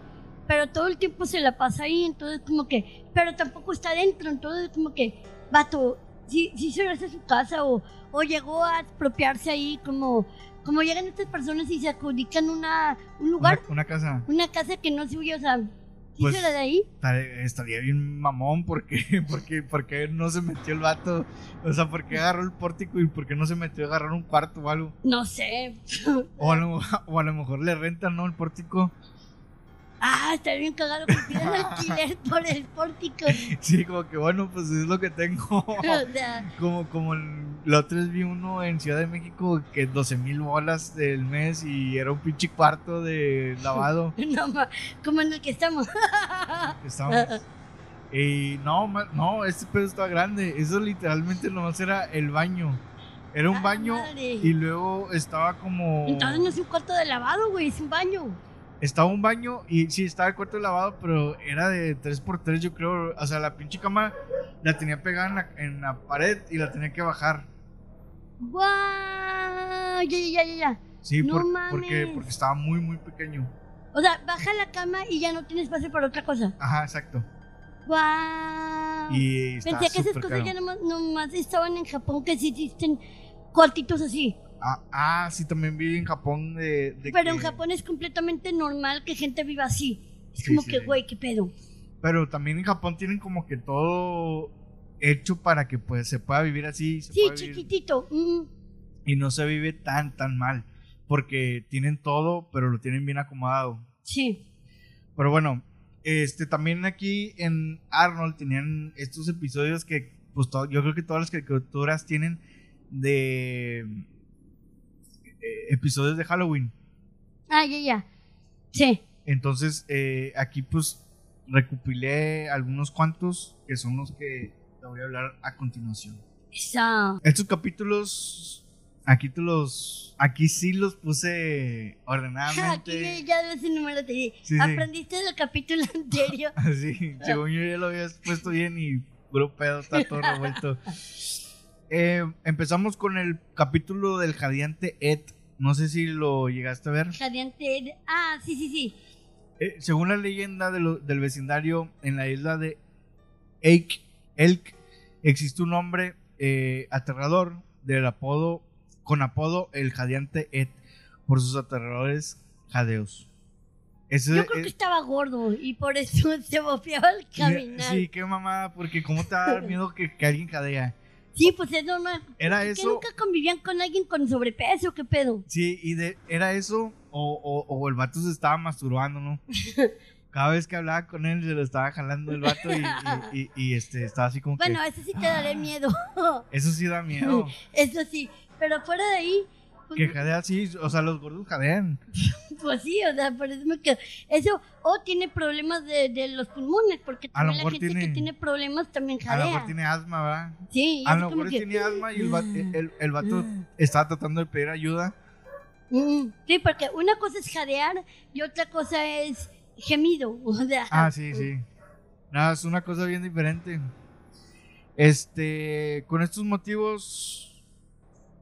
Pero todo el tiempo se la pasa ahí, entonces como que. Pero tampoco está adentro, entonces como que. Vato, si, si se hace su casa o, o llegó a apropiarse ahí como. Como llegan estas personas y se adjudican una, un lugar, Una, una casa. una casa que no es suya, o sea, ¿sí Pues- será de ahí? Estaría, estaría bien mamón porque, <laughs> porque, porque no se metió el vato. O sea, porque agarró el pórtico y porque no se metió a agarrar un cuarto o algo. No sé. O a lo, <laughs> o a lo mejor le rentan, ¿no? El pórtico. Ah, estaría bien cagado que pidan <laughs> alquiler por el pórtico. Sí, como que bueno, pues es lo que tengo. <laughs> O sea, Como, como la otra vez vi uno en Ciudad de México que 12 mil bolas del mes y era un pinche cuarto de lavado. <laughs> no, ma- como en el que estamos. Estábamos. Y no, ma- no, este pedo estaba grande. Eso literalmente nomás era el baño. Era un Ah, baño madre. y luego estaba como. Entonces no es un cuarto de lavado, güey, es un baño. Estaba un baño y sí, estaba el cuarto de lavado, pero era de 3x3, yo creo. O sea, la pinche cama la tenía pegada en la, en la pared y la tenía que bajar. ¡Guau! Ya, ya, ya, ya. Sí, No por- mames. porque, porque estaba muy, muy pequeño. O sea, baja la cama y ya no tiene espacio para otra cosa. Ajá, exacto. ¡Guau! Y Pensé que esas cosas caro. ya nomás, nomás estaban en Japón, que sí existen cuartitos así. Ah, ah, sí, también vi en Japón de, de Pero en Japón es completamente normal que gente viva así. Es Sí, como sí, que, güey, qué pedo. Pero también en Japón tienen como que todo hecho para que pues se pueda vivir así. se Sí, pueda chiquitito. y no se vive tan, tan mal. Porque tienen todo, pero lo tienen bien acomodado. Sí. Pero bueno, este también aquí en Arnold tenían estos episodios que, pues to- yo creo que todas las caricaturas tienen de episodios de Halloween. Ah, ya, ya. Sí. Entonces, eh, aquí pues recopilé algunos cuantos que son los que te voy a hablar a continuación. Esa. Estos capítulos, aquí te los, aquí sí los puse Aquí ordenadamente. ya los número Sí, sí. Aprendiste del capítulo anterior. <laughs> Así, según yo ya lo habías puesto bien y puro pedo está todo revuelto. <laughs> Eh, empezamos con el capítulo del jadeante Ed. No sé si lo llegaste a ver. Radiante. Ah, sí, sí, sí. Eh, según la leyenda de lo- del vecindario, en la isla de Elk, Elk existe un hombre eh, aterrador del apodo, con apodo el jadeante Ed, por sus aterradores jadeos. Yo creo eh, que estaba gordo y por eso <laughs> se bofeaba al caminar. Sí, qué mamada, porque cómo te va a dar miedo que, que alguien jadea. Sí, pues es normal. Era ¿Que eso, nunca convivían con alguien con sobrepeso? ¿Qué pedo? sí, y de, era eso, o, o, o el vato se estaba masturbando, ¿no? Cada vez que hablaba con él se lo estaba jalando el vato y, y- y- y, este, estaba así como Bueno, que... eso sí te daré miedo. Eso sí da miedo. <laughs> Eso sí. Pero fuera de ahí, pues, Que jadea así, o sea, los gordos jadean. <laughs> pues sí, o sea, me quedo. Eso, o tiene problemas de, de los pulmones, porque A lo también la gente que tiene- tiene problemas también A lo mejor jadea. tiene asma, ¿verdad? Sí, A lo mejor que- tiene asma y el, va- el, el vato estaba tratando de pedir ayuda. Mm, Sí, porque una cosa es jadear y otra cosa es gemido. <laughs> O sea, Ah, sí, sí. Nada, es una cosa bien diferente. Este, con estos motivos...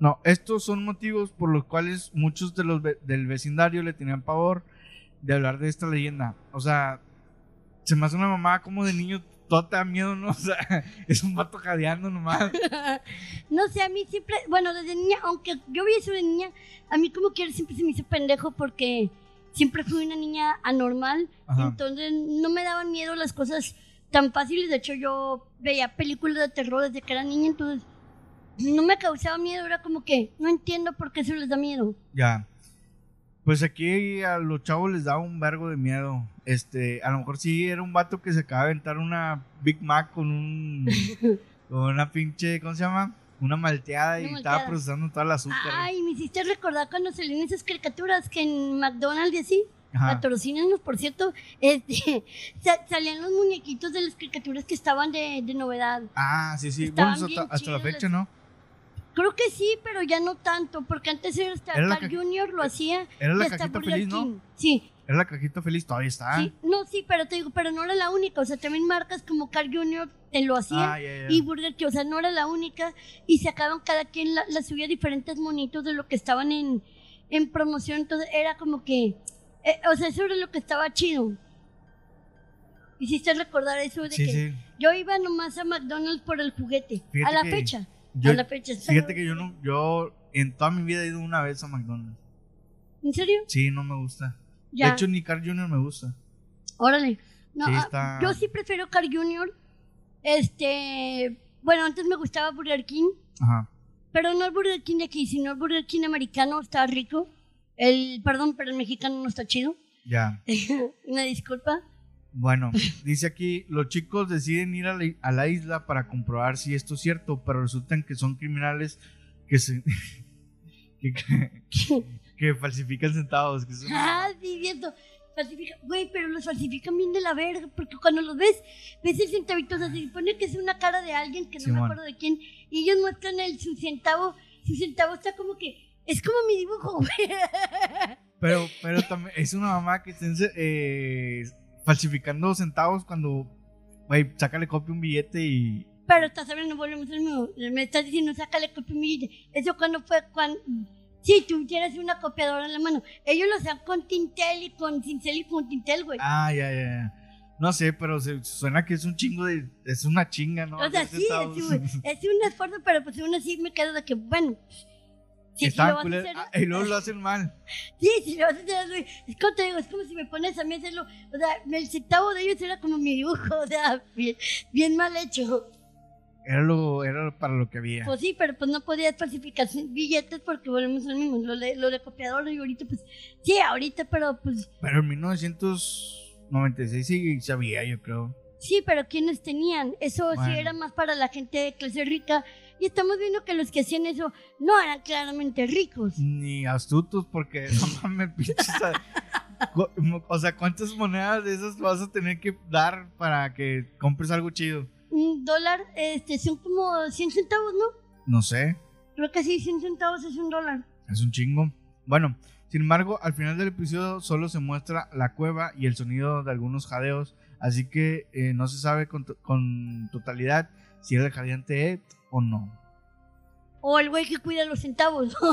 No, estos son motivos por los cuales muchos de los ve- del vecindario le tenían pavor de hablar de esta leyenda. O sea, se me hace una mamá como de niño, todo te da miedo, ¿no? <laughs> O sea, es un vato jadeando nomás. <laughs> No sé, a mí siempre, bueno, desde niña, aunque yo vi eso de niña, a mí como quiera siempre se me hizo pendejo porque siempre fui una niña anormal, Ajá. entonces no me daban miedo las cosas tan fáciles. De hecho, yo veía películas de terror desde que era niña, entonces no me causaba miedo, era como que no entiendo por qué eso les da miedo. Ya. Pues aquí a los chavos les da un vergo de miedo. Este, a lo mejor sí era un vato que se acaba de aventar una Big Mac con un <laughs> con una pinche, ¿cómo se llama? Una malteada y estaba procesando toda el azúcar. Ay, me hiciste recordar cuando salían esas caricaturas que en McDonald's y así, patrocínanos, por cierto, <laughs> este, sa- salían los muñequitos de las caricaturas que estaban de, de novedad. Ah, sí, sí. Estaban Bueno, hasta, hasta la fecha, ¿no? Creo que sí, pero ya no tanto, porque antes era hasta Era la Carl Jr. lo hacía Era la cajita feliz, ¿no? King. Sí, Era la cajita feliz, todavía está. Sí, no, sí, pero te digo, pero no era la única. O sea, también marcas como Carl Jr. te lo hacían. Ah. Y Burger King, o sea, no era la única. Y sacaban cada quien la, la subía diferentes monitos de lo que estaban en, en promoción. Entonces era como que. eh, o sea, eso era lo que estaba chido. Hiciste recordar eso de Sí, que sí. yo iba nomás a McDonald's por el juguete. Fíjate a la que fecha. Yo, a la fecha. fíjate que yo no, yo en toda mi vida he ido una vez a McDonald's. ¿En serio? Sí, no me gusta. Ya. De hecho, ni Carl Jr. me gusta. Órale. No, Sí, ah, está- Yo sí prefiero Carl Jr. Este. Bueno, antes me gustaba Burger King. Ajá. Pero no el Burger King de aquí, sino el Burger King americano está rico. El, perdón, pero el mexicano no está chido. Ya. <laughs> Una disculpa. Bueno, dice aquí, los chicos deciden ir a la, a la isla para comprobar si esto es cierto, pero resultan que son criminales que se... <laughs> que, que- <laughs> que falsifican centavos. Que son- ah, sí, viendo. Falsifica, güey, pero los falsifican bien de la verga, porque cuando los ves, ves el centavito, o sea, se supone que es una cara de alguien que no me acuerdo de quién, y ellos muestran el, su centavo, su centavo está como que, es como mi dibujo, güey. Pero, <laughs> pero también es una mamá que estén eh, falsificando centavos cuando, güey, sácale copia un billete y... Pero estás hablando, volvemos al mismo. Me estás diciendo, sácale copia un billete. Eso cuando fue cuando. Si tú tienes una copiadora en la mano. Ellos lo hacían con Tintel y con Cincel y con Tintel, güey. Ah, ya, ya, ya. No sé, pero se, suena que es un chingo de... Es una chinga, ¿no? o sea, sí, es, un- es un esfuerzo, pero pues aún así me quedo de que, bueno. Si ah, y luego lo hacen mal. Sí, si lo vas a hacer. Es como te digo, es como si me pones a mí a hacerlo. O sea, el centavo de ellos era como mi dibujo, o sea, bien, bien mal hecho. Era, lo, era para lo que había. Pues sí, pero pues no podías falsificar billetes porque volvemos al mismo, lo de, lo de copiador y ahorita pues, sí, ahorita, pero pues, Pero en 1996 sí sabía, yo creo. sí, pero ¿quiénes tenían? Eso sí era más para la gente de clase rica y estamos viendo que los que hacían eso no eran claramente ricos. Ni astutos, porque <laughs> no mames, pinches. O sea, ¿cuántas monedas de esas vas a tener que dar para que compres algo chido? Un dólar, este, son como 100 centavos, ¿no? No sé, Creo que sí, 100 centavos es un dólar. es un chingo. Bueno, sin embargo, al final del episodio solo se muestra la cueva y el sonido de algunos jadeos, así que eh, no se sabe con, con totalidad si era el jadeante Ed o no. O el güey que cuida los centavos. <laughs>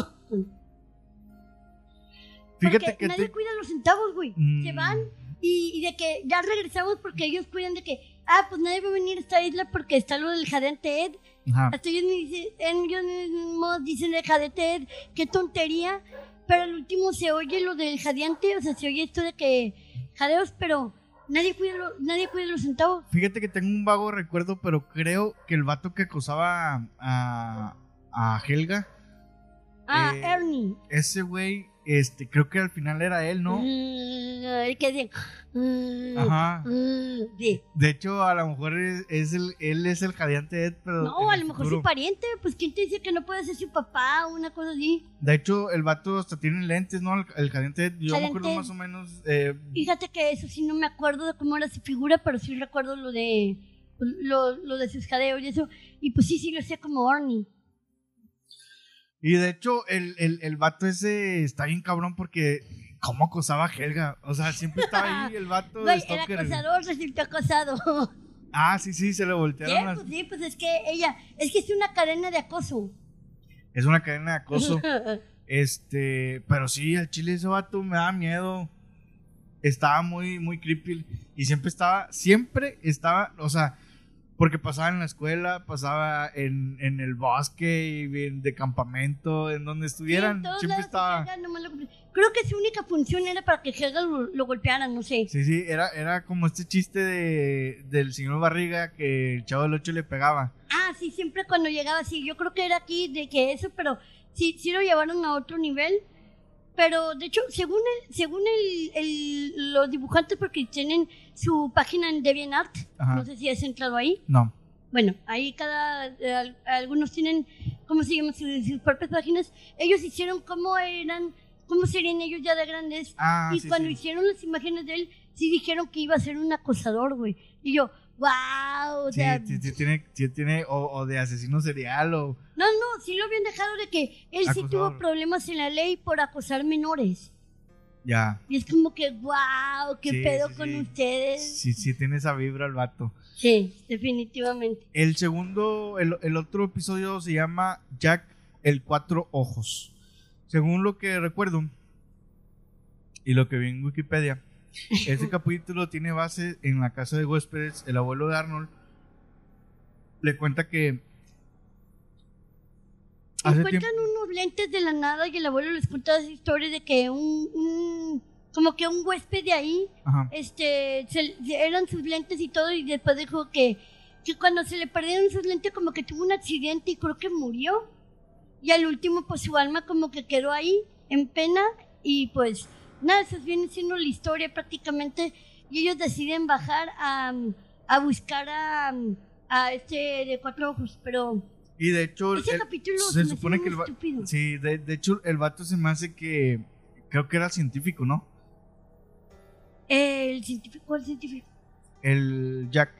Fíjate Porque que nadie te- cuida los centavos, güey. Mm. Se van y, y de que ya regresamos porque ellos cuidan de que, ah, pues nadie va a venir a esta isla porque está lo del jadeante Ed. Ajá. Hasta ellos, me dicen, ellos mismos dicen el jadeante Ed, qué tontería. Pero al último se oye lo del jadeante, o sea, se oye esto de que jadeos, pero nadie cuida, lo- nadie cuida los centavos. Fíjate que tengo un vago recuerdo, pero creo que el vato que acosaba a, a Helga, Ah, Eh, Ernie. ese güey, este, creo que al final era él, ¿no? Mm, mm, Ajá. mm, sí. De hecho, a lo mejor es, es el, él es el jadeante Ed, pero. No, a lo mejor su pariente, pues quién te dice que no puede ser su papá o una cosa así. De hecho, el vato hasta tiene lentes, ¿no? El, el jadeante Ed, yo me Jadeante acuerdo Ed. más o menos. eh, Fíjate que eso sí no me acuerdo de cómo era su figura, pero sí recuerdo lo de lo, lo de sus jadeos y eso. Y pues sí, sí lo hacía como Orny. Y de hecho, el, el, el vato ese está bien cabrón porque. ¿Cómo acosaba a Helga? O sea, siempre estaba ahí el vato de Güey, el acosador resultó acosado. Ah, sí, sí, se le Sí, voltearon las. pues sí, pues es que ella, es que es una cadena de acoso. Es una cadena de acoso. <laughs> Este, pero sí, el chile ese vato me da miedo. Estaba muy, muy creepy. Y siempre estaba, siempre estaba, o sea, porque pasaba en la escuela, pasaba en, en el bosque, y de campamento, en donde Sí, estuvieran, en todos siempre estaba. Lo Creo que su única función era para que Helga lo, lo golpearan, no sé. Sí, sí, era, era como este chiste de, del señor Barriga que el chavo del 8 le pegaba. Ah, sí, siempre cuando llegaba, sí, yo creo que era aquí de que eso, pero sí, sí lo llevaron a otro nivel. Pero de hecho, según el, según el, el- los dibujantes, porque tienen su página en DeviantArt, Ajá. no sé si has entrado ahí. No. Bueno, ahí cada, eh, al- algunos tienen, ¿cómo se llama? Sus, sus propias páginas. Ellos hicieron cómo eran, cómo serían ellos ya de grandes. Ah, y sí, cuando sí. hicieron las imágenes de él, sí dijeron que iba a ser un acosador, güey. Y yo, wow, o Sí, sea, sí, sí tiene, sí tiene o, o de asesino serial o... No, no, sí lo habían dejado de que él sí tuvo problemas en la ley por acosar menores. Ya. Y es como que, wow, qué Sí, pedo con ustedes. Sí, sí, tiene esa vibra el vato. Sí, definitivamente. El segundo, el, el otro episodio se llama Jack el Cuatro Ojos. Según lo que recuerdo y lo que vi en Wikipedia, <laughs> este capítulo tiene base en la casa de huéspedes. El abuelo de Arnold le cuenta que Encuentran unos lentes de la nada y el abuelo les cuenta esa historia de que un, un- como que un huésped de ahí, Ajá. este, se- eran sus lentes y todo y después dijo que, que cuando se le perdieron sus lentes como que tuvo un accidente y creo que murió. Y al último pues su alma como que quedó ahí en pena y pues nada, eso viene siendo la historia prácticamente y ellos deciden bajar a, a buscar a, a este de cuatro ojos, pero Y de hecho, ese el- capítulo se me supone que el muy va- estúpido. Sí, de, de hecho, el vato se me hace que. Creo que era científico, ¿no? El científico, ¿cuál científico? El Jack.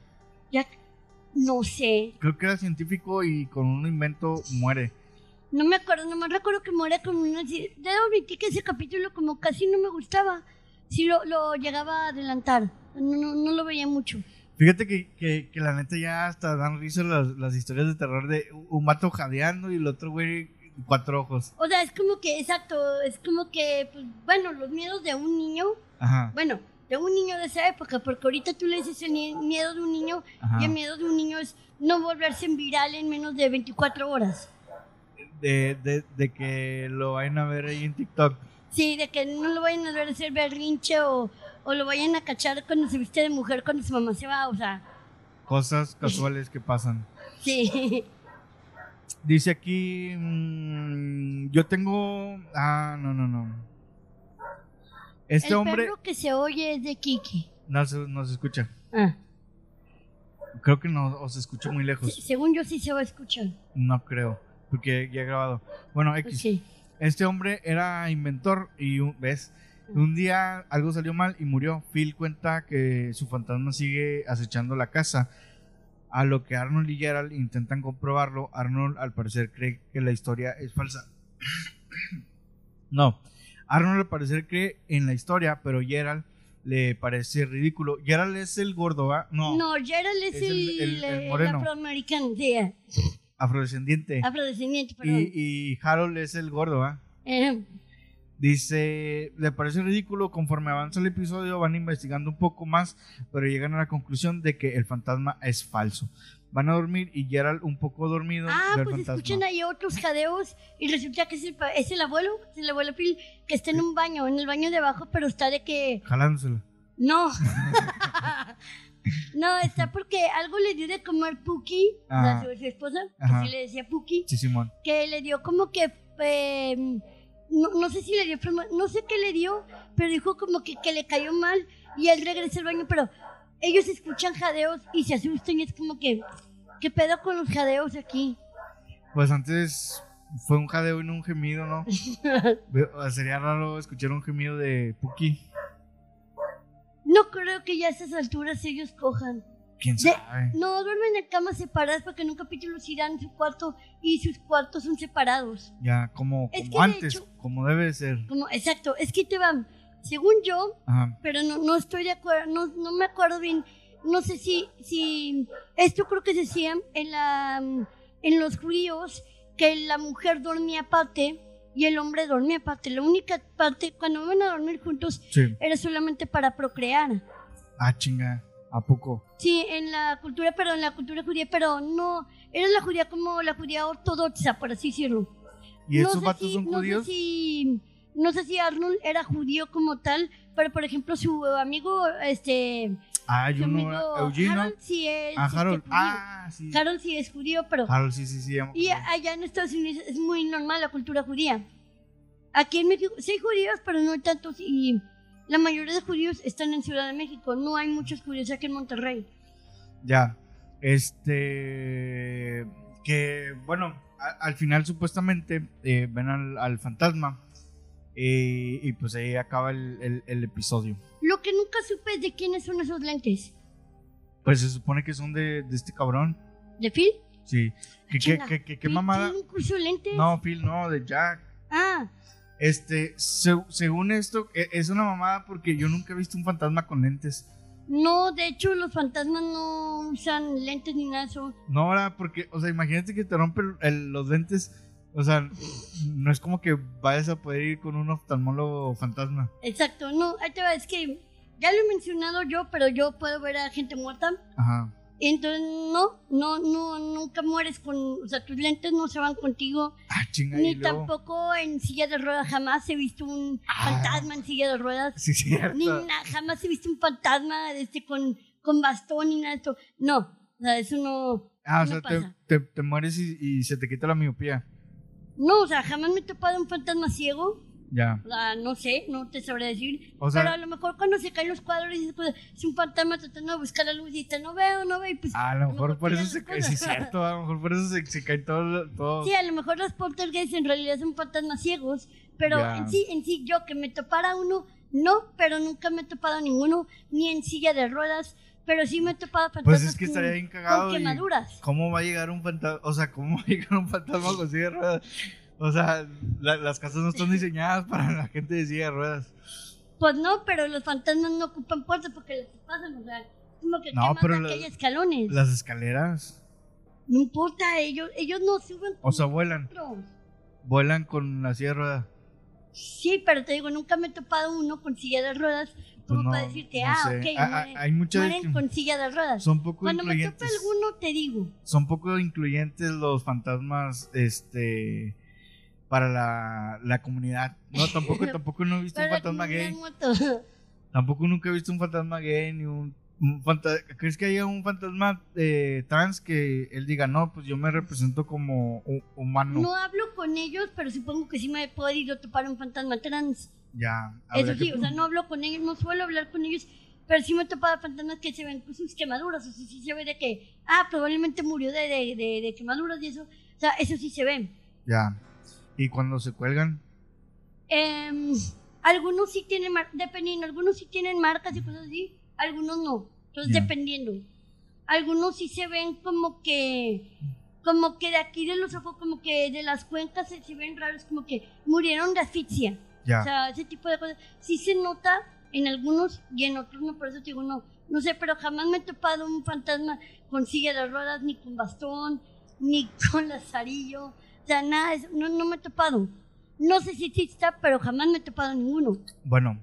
Jack, no sé, Creo que era científico y con un invento muere. no me acuerdo, nomás recuerdo que muere con una... Debo admitir que ese capítulo como casi no me gustaba, sí lo, lo llegaba a adelantar, no, no, no lo veía mucho. Fíjate que, que, que la neta ya hasta dan risa las, las historias de terror de un vato jadeando y el otro güey cuatro ojos. O sea, es como que, exacto, es como que, pues, bueno, los miedos de un niño, Ajá. bueno, de un niño de esa época, porque ahorita tú le dices el miedo de un niño ajá. y el miedo de un niño es no volverse viral en menos de 24 horas. De, de, de que lo vayan a ver ahí en TikTok. Sí, de que no lo vayan a ver hacer berrinche o, o lo vayan a cachar cuando se viste de mujer cuando su mamá se va, o sea, Cosas <laughs> casuales que pasan. sí. Dice aquí. mm, yo tengo. Ah, no, no, no. Este el hombre. perro que se oye es de Kiki. No se, no se escucha. Ah, Creo que no, o se escucha muy sí, lejos. según yo sí se va a escuchar. No creo. Porque ya he grabado. Bueno, X. Sí. Este hombre era inventor y, ¿ves? Un día algo salió mal y murió. Phil cuenta que su fantasma sigue acechando la casa. A lo que Arnold y Gerald intentan comprobarlo. Arnold al parecer cree que la historia es falsa. <coughs> no. Arnold al parecer cree en la historia, pero Gerald le parece ridículo. Gerald es el gordo, ¿va? No. No, Gerald es, Es el- el, el- el el moreno. afroamericano, Afrodescendiente. afrodescendiente, perdón. Y, y Harold es el gordo, ¿va? Eh, Dice, le parece ridículo, conforme avanza el episodio van investigando un poco más, pero llegan a la conclusión de que el fantasma es falso. Van a dormir y Gerald un poco dormido ah, ve pues fantasma. escuchan ahí otros jadeos y resulta que es el, es el abuelo, es el abuelo Phil, que está en un baño, en el baño de abajo, pero está de que Jalándoselo. No. <laughs> no, está porque algo le dio de comer Puki, o sea, su, esposa, Ajá. así le decía Puki, Sí, Simón. que le dio como que, eh, no, no sé si le dio, enferma- no sé qué le dio, pero dijo como que, que le cayó mal y él regresa al baño, pero ellos escuchan jadeos y se asustan y es como que, ¿qué pedo con los jadeos aquí? Pues antes fue un jadeo y no un gemido, ¿no? <laughs> Sería raro escuchar un gemido de Puki. No creo que ya a esas alturas ellos cojan. ¿Quién De- sabe? No, duermen en camas separadas porque en un capítulo se irán en su cuarto y sus cuartos son separados. Ya, como, Es como que de antes, hecho- como debe de ser. Como, exacto, es que te van, según yo, Ajá. pero no, no estoy de acuerdo, no, no me acuerdo bien, no sé si, si, esto creo que se hacía en la, en los judíos, que la mujer dormía aparte y el hombre dormía aparte. La única parte, cuando iban a dormir juntos, Sí. era solamente para procrear. Ah, chinga. ¿A poco? Sí, en la cultura, pero en la cultura judía, pero no, era la judía como la judía ortodoxa, por así decirlo. ¿Y No esos sé vatos si- son no sé si- no sé si Arnold era judío como tal, pero por ejemplo su amigo, este, Ah. Harold sí es Ah, este, Harold. judío. Ah, sí. Harold sí es judío, pero Harold, sí, sí, sí. y allá en Estados Unidos es muy normal la cultura judía. Aquí en México sí judíos, pero no hay tantos y la mayoría de judíos están en Ciudad de México. No hay muchos judíos aquí en Monterrey. Ya. Este. Que, bueno, a- al final supuestamente eh, ven al, al fantasma. eh, y pues ahí acaba el, el- el episodio. Lo que nunca supe es de quiénes son esos lentes. Pues se supone que son de, de este cabrón. ¿De Phil? Sí. ¿Qué, qué, qué, qué- mamada? tiene un curso de lentes? No, Phil, no, de Jack. Ah, Este, se- según esto, e- es una mamada porque yo nunca he visto un fantasma con lentes. No, de hecho, los fantasmas no usan lentes ni nada de eso. No, ahora, porque, o sea, imagínate que te rompen el- los lentes. O sea, no es como que vayas a poder ir con un oftalmólogo fantasma. Exacto, no, ahí te va, es que ya lo he mencionado yo, pero yo puedo ver a gente muerta. Ajá. Entonces, no, no, no, nunca mueres con, o sea, tus lentes no se van contigo, Ah, chinga, ni tampoco en silla de ruedas, jamás he visto un Ah. fantasma en silla de ruedas, Sí, cierto. ni na- jamás he visto un fantasma este, con, con bastón ni nada de esto, no, o sea, eso no, Ah, o sea, te, te mueres y, y se te quita la miopía. no, o sea, jamás me he topado un fantasma ciego, Ya. o sea, no sé, no te sabré decir, O sea- pero a lo mejor cuando se caen los cuadros y pues, es un fantasma tratando de buscar la luz y está, no veo, no veo, y pues... A lo mejor por eso se cae. Sí, cierto. A lo mejor por eso se, se caen todos. Todo. Sí, a lo mejor los poltergeists en realidad son fantasmas ciegos, pero Ya. en sí, en sí yo que me topara uno, no, pero nunca me he topado ninguno, ni en silla de ruedas, pero sí me he topado fantasmas Pues es que con, estaría bien cagado. con quemaduras. ¿Cómo va a llegar un fantasma? O sea, ¿cómo va a llegar un fantasma con silla de ruedas? O sea, la- las casas no están diseñadas para la gente de silla de ruedas. Pues no, pero los fantasmas no ocupan puertas porque les pasan, o sea, como que No, queman pero que la- haya escalones. Las escaleras. No importa, ellos, ellos no suben O sea, vuelan. Vuelan con la silla de ruedas. Sí, pero te digo, nunca me he topado uno con silla de ruedas como Pues no, para decirte, no ah, sé. ok, Ah, ah, mueren, hay muchas mueren con silla de ruedas. son poco Cuando me tope alguno, te digo. Son poco incluyentes los fantasmas, este, para la, la comunidad. No, tampoco, <laughs> tampoco no he visto un fantasma gay. <laughs> Tampoco nunca he visto un fantasma gay ni un, un fanta- ¿Crees que haya un fantasma eh, trans que él diga, no, pues yo me represento como hu- humano? No hablo con ellos, pero supongo que sí me he podido topar un fantasma trans. Ya. Eso sí, que- o sea, no hablo con ellos, no suelo hablar con ellos, pero sí me he topado fantasmas que se ven con sus quemaduras. O sea, sí se ve de que, ah, probablemente murió de, de, de, de quemaduras y eso. O sea, eso sí se ve. Ya. Y cuando se cuelgan, Em, algunos sí tienen, mar- dependiendo, algunos sí tienen marcas y cosas así, algunos no. Entonces, dependiendo. Algunos sí se ven como que, como que de aquí de los ojos, como que de las cuencas se, se ven raros, como que murieron de asfixia. ya. O sea, ese tipo de cosas. Sí se nota en algunos y en otros no, por eso te digo, no. No sé, pero jamás me he topado un fantasma con silla de ruedas, ni con bastón, ni <laughs> con lazarillo. Sea, nada, no, no me he topado. No sé si exista, pero jamás me he topado ninguno. Bueno,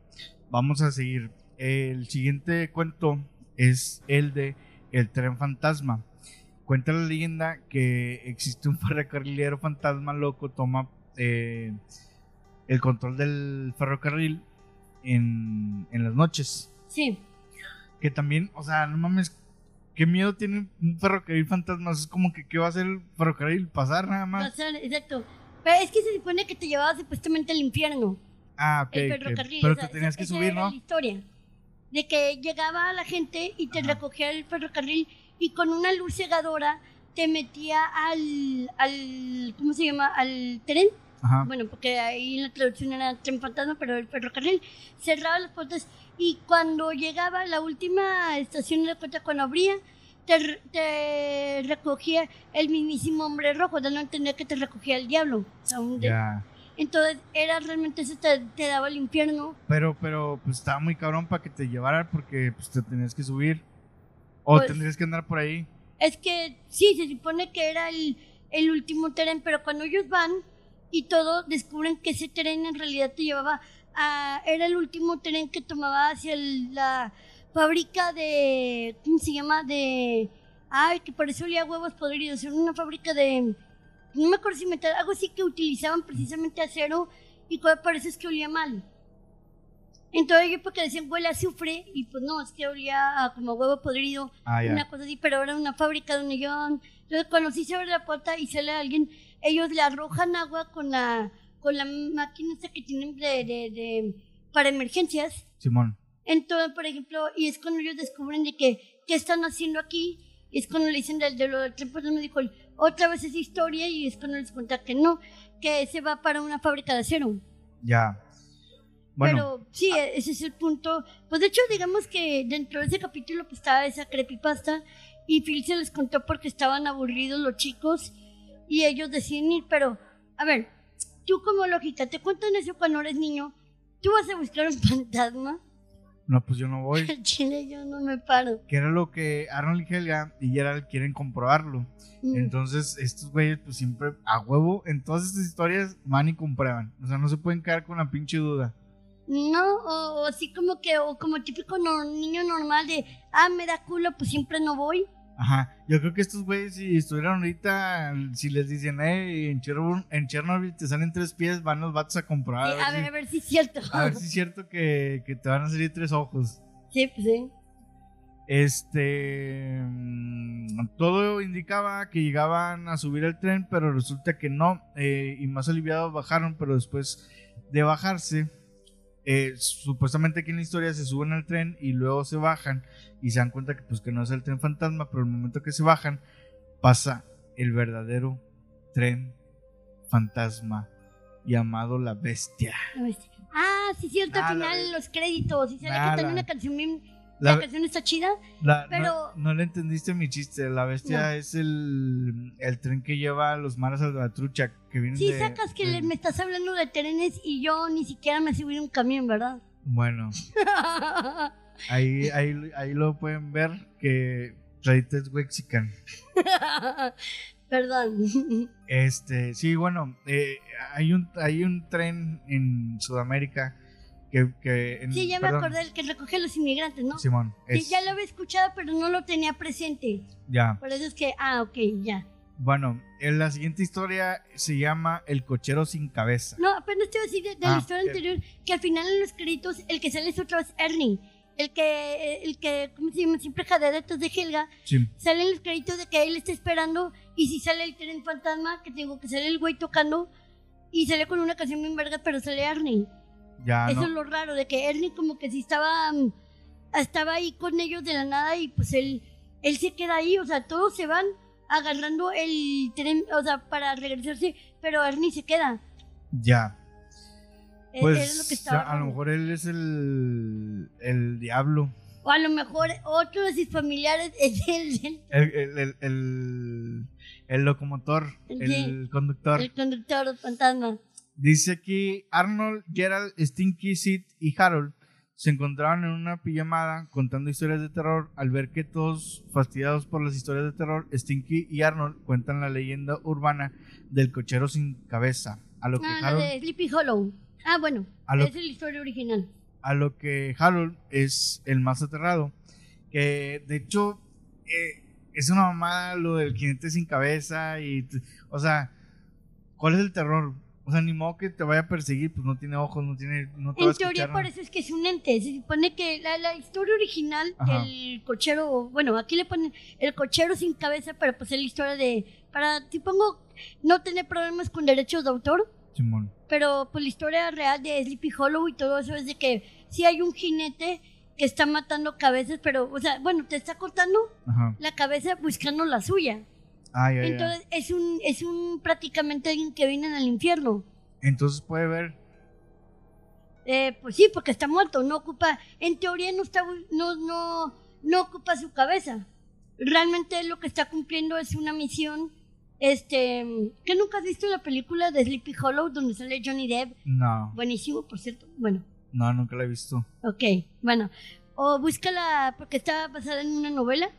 vamos a seguir. El siguiente cuento es el de El tren fantasma. Cuenta la leyenda que existe un <laughs> ferrocarrilero fantasma loco, toma eh, el control del ferrocarril en, en las noches. Sí. Que también, o sea, no mames, qué miedo tiene un ferrocarril fantasma. Es como que, ¿qué va a hacer el ferrocarril? Pasar nada más. sea, exacto. Pero es que se supone que te llevaba supuestamente al infierno. Ah, ok. el ferrocarril. Pero o sea, te tenías esa- que esa subir, era ¿no? la historia. De que llegaba la gente y te Ajá. recogía el ferrocarril y con una luz cegadora te metía al, al ¿cómo se llama? Al tren. Ajá. Bueno, porque ahí en la traducción era tren fantasma, pero el ferrocarril cerraba las puertas y cuando llegaba la última estación de cuenta, cuando abría, te, te recogía el mismísimo hombre rojo, dando a entender que te recogía el diablo. De- Ya. entonces, era realmente eso, te, te daba el infierno. Pero, pero, pues estaba muy cabrón para que te llevara porque pues, te tenías que subir. O Pues- tendrías que andar por ahí. Es que sí, se supone que era el, el último tren, pero cuando ellos van y todo, descubren que ese tren en realidad te llevaba a... Era el último tren que tomaba hacia el- la fábrica de... ¿Cómo se llama? De... Ay, que por eso olía huevos podridos. Era una fábrica de... No me acuerdo si metal, algo así que utilizaban precisamente acero y por eso es que olía mal. Entonces yo porque decían huele a azufre y pues no, es que olía a como huevo podrido Ah, una cosa así, pero era una fábrica donde yo... Entonces, cuando sí se abre la puerta y sale alguien, ellos le arrojan agua con la con la máquina que tienen de, de, de- para emergencias. Simón. Entonces, por ejemplo, y es cuando ellos descubren de que, ¿qué están haciendo aquí? Y es cuando le dicen del de lo del tren, pues me dijo, otra vez esa historia, y es cuando les cuenta que no, que se va para una fábrica de acero. Ya. Bueno, Pero sí, e- ese es el punto. Pues de hecho, digamos que dentro de ese capítulo pues estaba esa creepypasta y Phil se les contó porque estaban aburridos los chicos y ellos deciden ir, pero a ver, tú como lógica, te cuentan eso cuando eres niño, tú vas a buscar un <laughs> fantasma. No, pues yo no voy. <laughs> Chile, yo no me paro. Que era lo que Arnold y Helga y Gerald quieren comprobarlo. Mm. Entonces, estos güeyes, pues siempre a huevo, en todas estas historias van y comprueban. O sea, no se pueden quedar con la pinche duda. No, o, o así como que, o como típico no- niño normal de, ah, me da culo, pues siempre no voy. Ajá, yo creo que estos güeyes, si estuvieran ahorita, si les dicen, eh, en Chernobyl, en Chernobyl te salen tres pies, van los vatos a comprobar. Sí, a, ver ver, a ver si es cierto. si, a ver si es cierto que, que te van a salir tres ojos. Sí, pues sí. Este. mm, Todo indicaba que llegaban a subir al tren, pero resulta que no. eh, y más aliviados bajaron, pero después de bajarse, eh, supuestamente aquí en la historia se suben al tren y luego se bajan y se dan cuenta que, pues, que no es el tren fantasma, pero el momento que se bajan, pasa el verdadero tren fantasma llamado La Bestia. A ver si- Ah, sí, cierto, Ah, al la final los créditos. Y sale Ah, que también la- una canción bien. La- La canción está chida. La- Pero- no, no le entendiste mi chiste. La bestia No. es el, el tren que lleva a los mares a la trucha. Que vienen Sí, de- sacas que de- le- me estás hablando de trenes y yo ni siquiera me subí un camión, ¿verdad? Bueno, <laughs> ahí, ahí, ahí lo pueden ver que Reddit es Wexican. <laughs> Perdón. <laughs> Este, sí, bueno, eh, hay, un, hay un tren en Sudamérica que. que en- Sí, ya me perdón, acordé del que recoge a los inmigrantes, ¿no? Simón, Sí, es- ya lo había escuchado, pero no lo tenía presente. ya. Por eso es que, ah, ok, ya. Bueno, en la siguiente historia se llama El cochero sin cabeza. No, apenas te iba a decir de, de Ah, la historia ok. anterior que al final en los créditos el que sale es otra vez Ernie. El que, el que, ¿cómo se llama? Siempre jaderetos de Helga. Sí. Sale en los créditos de que él está esperando y si sale el tren fantasma, que tengo que sale el güey tocando y sale con una canción bien verga, pero sale Ernie. Ya, Eso ¿no? es lo raro, de que Ernie como que si estaba, mm, estaba ahí con ellos de la nada y pues él, él se queda ahí, o sea, todos se van agarrando el tren, o sea, para regresarse, pero Ernie se queda. Ya. Eh, Pues lo que estaba a lo mejor él es el, el diablo. O a lo mejor otro de sus familiares <laughs> es el, el, El, el, el, el- el locomotor, Sí. el conductor. el conductor fantasma. Dice aquí, Arnold, Gerald, Stinky, Sid y Harold se encontraban en una pijamada contando historias de terror. Al ver que todos fastidiados por las historias de terror, Stinky y Arnold cuentan la leyenda urbana del cochero sin cabeza. A lo que Ah, Harold, de Sleepy Hollow. Ah, bueno, A lo- esa es la historia original. a lo que Harold es el más aterrado. Que de hecho eh, es una mamada lo del jinete sin cabeza y, o sea, ¿cuál es el terror? O sea, ni modo que te vaya a perseguir, pues no tiene ojos, no tiene, no te va a En teoría por eso es que es un ente. Se supone que la, la historia original Ajá. del cochero, bueno, aquí le ponen el cochero sin cabeza, pero pues es la historia de, para, supongo, no tener problemas con derechos de autor, Simón. pero pues la historia real de Sleepy Hollow y todo eso es de que sí hay un jinete que está matando cabezas, pero, o sea, bueno, te está cortando Ajá. la cabeza buscando la suya. Ah, ya, ya. Entonces es un, es un prácticamente alguien que viene al infierno. Entonces puede ver. Eh, pues sí, porque está muerto, no ocupa, en teoría no está, no, no, no ocupa su cabeza. Realmente lo que está cumpliendo es una misión, este, que nunca has visto la película de Sleepy Hollow donde sale Johnny Depp, No, buenísimo, por cierto, bueno, no, nunca la he visto. ok, bueno, o búscala porque está basada en una novela,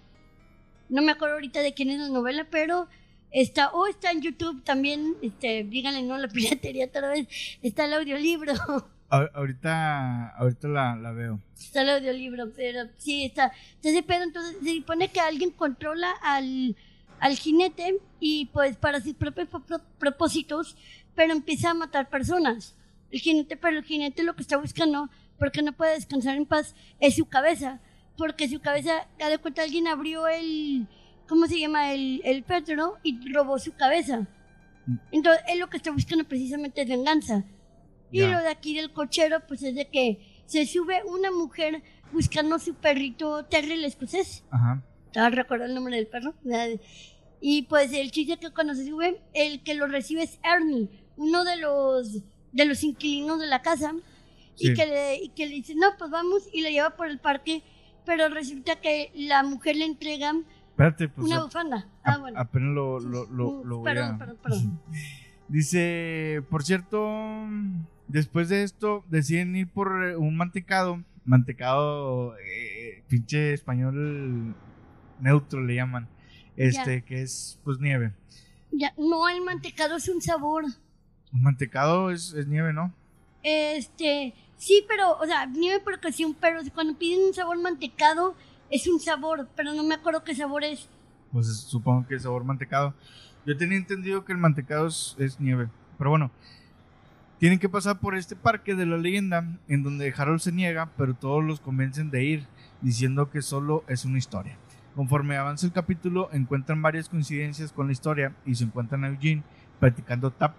no me acuerdo ahorita de quién es la novela, pero está, o está en YouTube también, este, díganle no la <laughs> piratería otra vez, está el audiolibro. <laughs> Ahorita, ahorita la, la veo. Está el audiolibro, pero sí está. Entonces, pero entonces se supone que alguien controla al, al jinete y pues para sus propios pro- pro- propósitos, pero empieza a matar personas. El jinete, pero el jinete lo que está buscando, porque no puede descansar en paz, es su cabeza. Porque su cabeza, cada de cuenta, alguien abrió el, ¿cómo se llama? El, el petro y robó su cabeza. Entonces, él lo que está buscando precisamente es venganza. Y lo de aquí del cochero, pues es de que se sube una mujer buscando a su perrito Terry el escocés. Ajá. Te vas a recordar el nombre del perro. Y pues el chiste que cuando se sube, el que lo recibe es Ernie, uno de los de los inquilinos de la casa. Sí. Y, que le, y que le dice, no, pues vamos, y lo lleva por el parque. Pero resulta que la mujer le entrega Espérate, pues una a- bufanda. Ah, bueno. apenas lo, lo, lo, lo voy perdón, a... perdón, perdón. <laughs> Dice, por cierto, después de esto deciden ir por un mantecado. Mantecado, eh, pinche español neutro le llaman. Este, que es pues nieve. Ya, no, el mantecado es un sabor. Un mantecado es, es nieve, ¿no? Este, sí, pero, o sea, nieve por ocasión, pero cuando piden un sabor mantecado, es un sabor, pero no me acuerdo qué sabor es. Pues supongo que es sabor mantecado. Yo tenía entendido que el mantecado es, nieve. Pero bueno, tienen que pasar por este parque de la leyenda en donde Harold se niega, pero todos los convencen de ir, diciendo que solo es una historia. Conforme avanza el capítulo, encuentran varias coincidencias con la historia y se encuentran a Eugene practicando tap.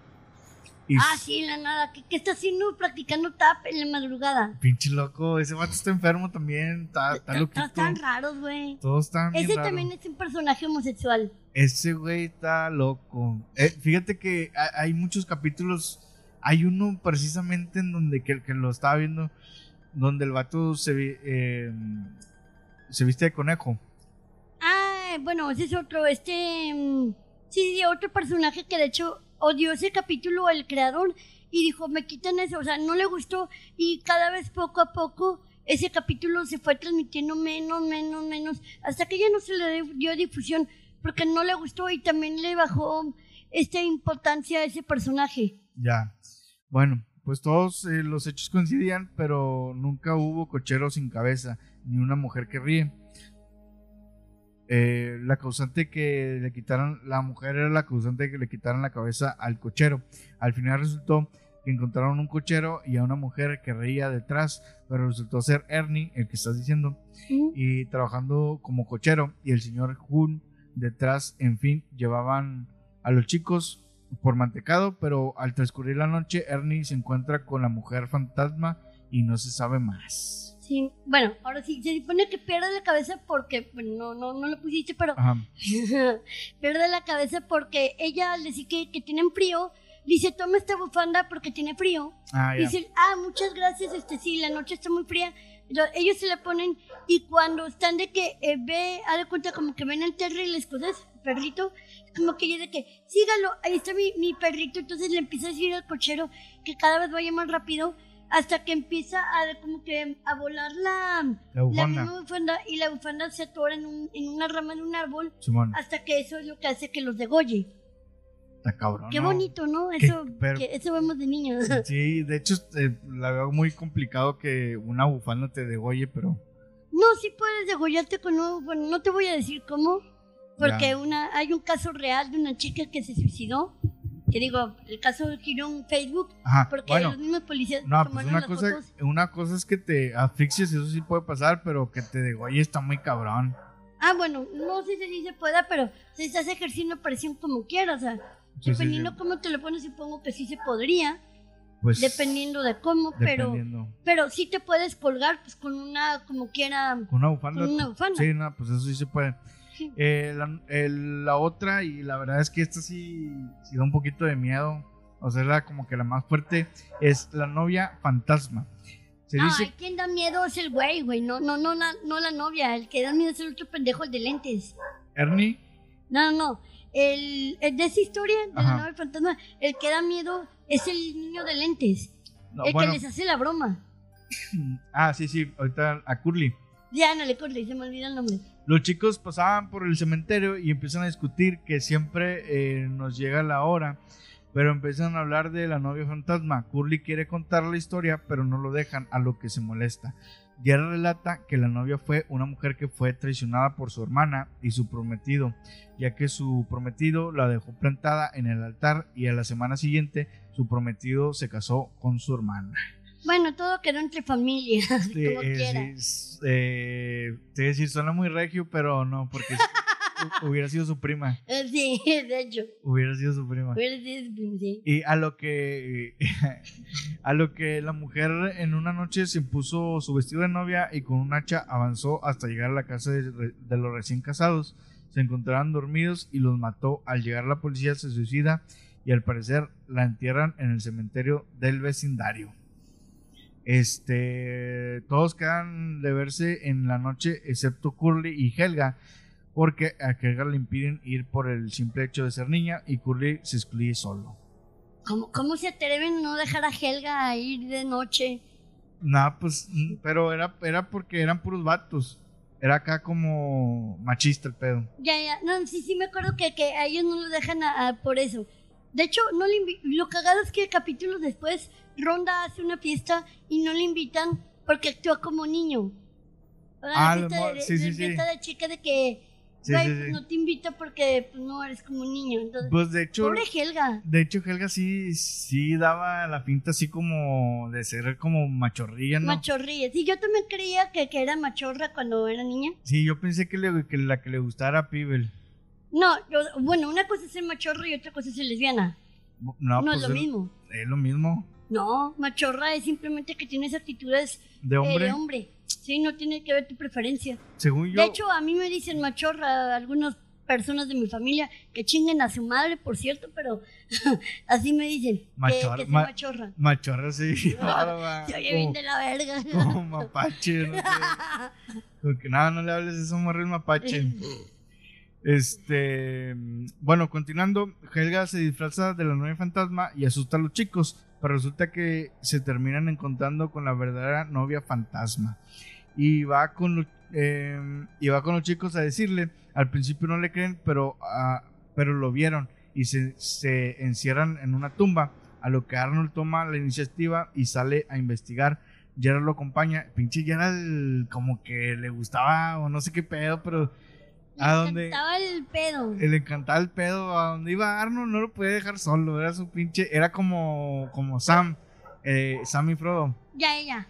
Ah, sí, la nada. ¿Qué, está haciendo practicando tap en la madrugada? Pinche loco, ese vato está enfermo también, está, está loquito. Están raros, güey. Todos están Ese también es un personaje homosexual. Ese güey está loco. Eh, fíjate que hay muchos capítulos. Hay uno precisamente en donde que, que lo estaba viendo, donde el vato se, eh, se viste de conejo. Ah, bueno, ese es otro, este, mm, sí, otro personaje que de hecho odió ese capítulo el creador y dijo, me quitan eso, o sea, no le gustó y cada vez poco a poco ese capítulo se fue transmitiendo menos, menos, menos, hasta que ya no se le dio difusión porque no le gustó y también le bajó esta importancia a ese personaje. Ya. Bueno, pues todos eh, los hechos coincidían, pero nunca hubo cochero sin cabeza, ni una mujer que ríe. Eh, la causante que le quitaran, la mujer era la causante que le quitaran la cabeza al cochero. Al final resultó que encontraron un cochero y a una mujer que reía detrás, pero resultó ser Ernie, el que estás diciendo, y trabajando como cochero. Y el señor Hun detrás, en fin, llevaban a los chicos por mantecado, pero al transcurrir la noche, Ernie se encuentra con la mujer fantasma y no se sabe más. Sí, bueno, ahora sí, se supone que pierde la cabeza porque, bueno, no, no, no lo pusiste, pero <laughs> pierde la cabeza porque ella le dice que, que tienen frío, dice, toma esta bufanda porque tiene frío. Ah, dice, ah, muchas gracias, este sí, la noche está muy fría, ellos se la ponen y cuando están de que eh, ve, a de cuenta como que ven el Terry y las cosas, perrito, como que ella de que, sígalo, ahí está mi, mi perrito, entonces le empieza a decir al cochero que cada vez vaya más rápido hasta que empieza a como que a volar la, la, bufanda. y la bufanda se atora en, un, en una rama de un árbol hasta que eso es lo que hace que los degolle. Qué bonito, ¿no? Eso, eso vemos de niños. Sí, de hecho, eh, la veo muy complicado que una bufanda te degolle, pero. No, sí puedes degollarte con un. Bueno, no te voy a decir cómo, porque una hay un caso real de una chica que se suicidó. Digo, el caso giró en Facebook, porque los mismos policías no, pues una cosa, Una cosa es que te asfixies, eso sí puede pasar, pero que te degolle está muy cabrón. Ah, bueno, no sé si se pueda, pero si estás ejerciendo presión como quieras, o sea, dependiendo cómo te lo pones, supongo que sí se podría. Pues, dependiendo de cómo, pero pero sí te puedes colgar pues con una como quiera con una bufanda. Sí, no, pues eso sí se puede. Eh, la, otra y la verdad es que esta sí, sí da un poquito de miedo, o sea, la, como que la más fuerte es la novia fantasma. Se Ay, ¿quién da miedo es el güey, güey, no, no, no, la, no la novia, el que da miedo es el otro pendejo, el de lentes. ¿Ernie? No, no, no. El, de esa historia de la novia fantasma, el que da miedo es el niño de lentes. el que les hace la broma. <clears throat> Ah, sí, sí, ahorita a Curly. Ya, no le Curly, se me olvida el nombre. Los chicos pasaban por el cementerio y empiezan a discutir que siempre eh, nos llega la hora, pero empiezan a hablar de la novia fantasma. Curly quiere contar la historia, pero no lo dejan, a lo que se molesta. Guerra relata que la novia fue una mujer que fue traicionada por su hermana y su prometido, ya que su prometido la dejó plantada en el altar y a la semana siguiente su prometido se casó con su hermana. Bueno, todo quedó entre familias, <laughs> como eh, quiera. Eh, te decir, suena muy regio, pero no, porque <laughs> hubiera sido su prima. Eh, sí, <laughs> de hecho. Hubiera sido su prima. Hubiera sido su prima, sí. Y a lo que a lo que la mujer en una noche se puso su vestido de novia y con un hacha avanzó hasta llegar a la casa de, los recién casados. Se encontraban dormidos y los mató. Al llegar la policía se suicida y al parecer la entierran en el cementerio del vecindario. Este, todos quedan de verse en la noche excepto Curly y Helga, porque a Helga le impiden ir por el simple hecho de ser niña y Curly se excluye solo. ¿Cómo, ¿Cómo se atreven a no dejar a Helga a ir de noche? Nah, pues, pero era, era porque eran puros vatos. Era acá como machista el pedo. Ya, ya, no, sí, sí me acuerdo que, que a ellos no lo dejan a- a- por eso. De hecho, no le lo cagado es que capítulos después Ronda hace una fiesta y no le invitan porque actúa como niño. Ah, la los fiesta de, sí, sí, sí. fiesta de chica de que Sí, sí, pues, sí. no te invito porque pues, no eres como niño. Entonces, Pues de hecho, pobre Helga. de hecho Helga sí, sí daba la pinta así como de ser como machorrilla, ¿no? Machorrilla. Sí, yo también creía que, que era machorra cuando era niña. Sí, yo pensé que, le- que la que le gustara a Pibel. No, yo- bueno, una cosa es ser machorra y otra cosa es ser lesbiana. No, No, pues es lo mismo. Es lo mismo. No, machorra es simplemente que tienes actitudes De eh, hombre, de hombre. Sí, no tiene que ver tu preferencia. según yo. De hecho, a mí me dicen machorra algunas personas de mi familia que chinguen a su madre, por cierto, pero <laughs> así me dicen. que- Machorra, que, soy ma- machorra. machorra, sí. Se oye bien de la verga. como <laughs> mapache, no sé. <laughs> Porque nada, no le hables de eso, morre el mapache. Este, bueno, continuando, Helga se disfraza de la nueva fantasma y asusta a los chicos, pero resulta que se terminan encontrando con la verdadera novia fantasma. Y va con los, eh, y va con los chicos a decirle, al principio no le creen, pero, ah, pero lo vieron y se, se encierran en una tumba, a lo que Arnold toma la iniciativa y sale a investigar. Gerald lo acompaña, pinche Gerald como que le gustaba o no sé qué pedo, pero ¿A dónde? Estaba el pedo. le encantaba el pedo. A donde iba Arnold no lo podía dejar solo. Era su pinche. Era como, como Sam. eh, Sam y Frodo. Ya, ya.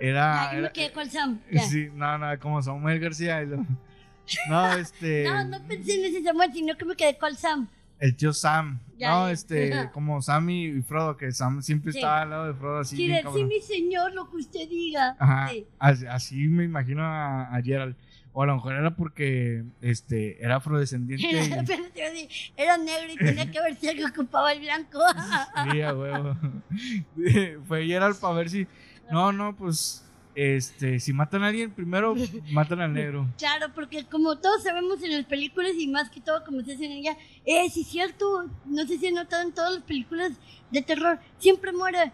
Era. ya, yo me quedé con Sam. Ya. sí, no, no, como Samuel García. y lo- <laughs> no, este. No, no pensé en ese Samuel, sino que me quedé con Sam. El tío Sam. Ya, no, ya. este. <laughs> Como Sam y, Frodo. Que Sam siempre Sí. estaba al lado de Frodo así. Sí, sí, mi señor, lo que usted diga. Ajá. Sí. Así, así me imagino a, a Gerald. O a lo mejor era porque este era afrodescendiente. <laughs> y- Era negro y tenía que ver si algo ocupaba el blanco. <laughs> Sí, a huevo. <laughs> Fue Gerald para ver si. No, no, pues. Este, si matan a alguien, primero matan al negro. Claro, porque como todos sabemos en las películas y más que todo como se hacen ella, eh, sí es cierto, no sé si han notado en todas las películas de terror, siempre muere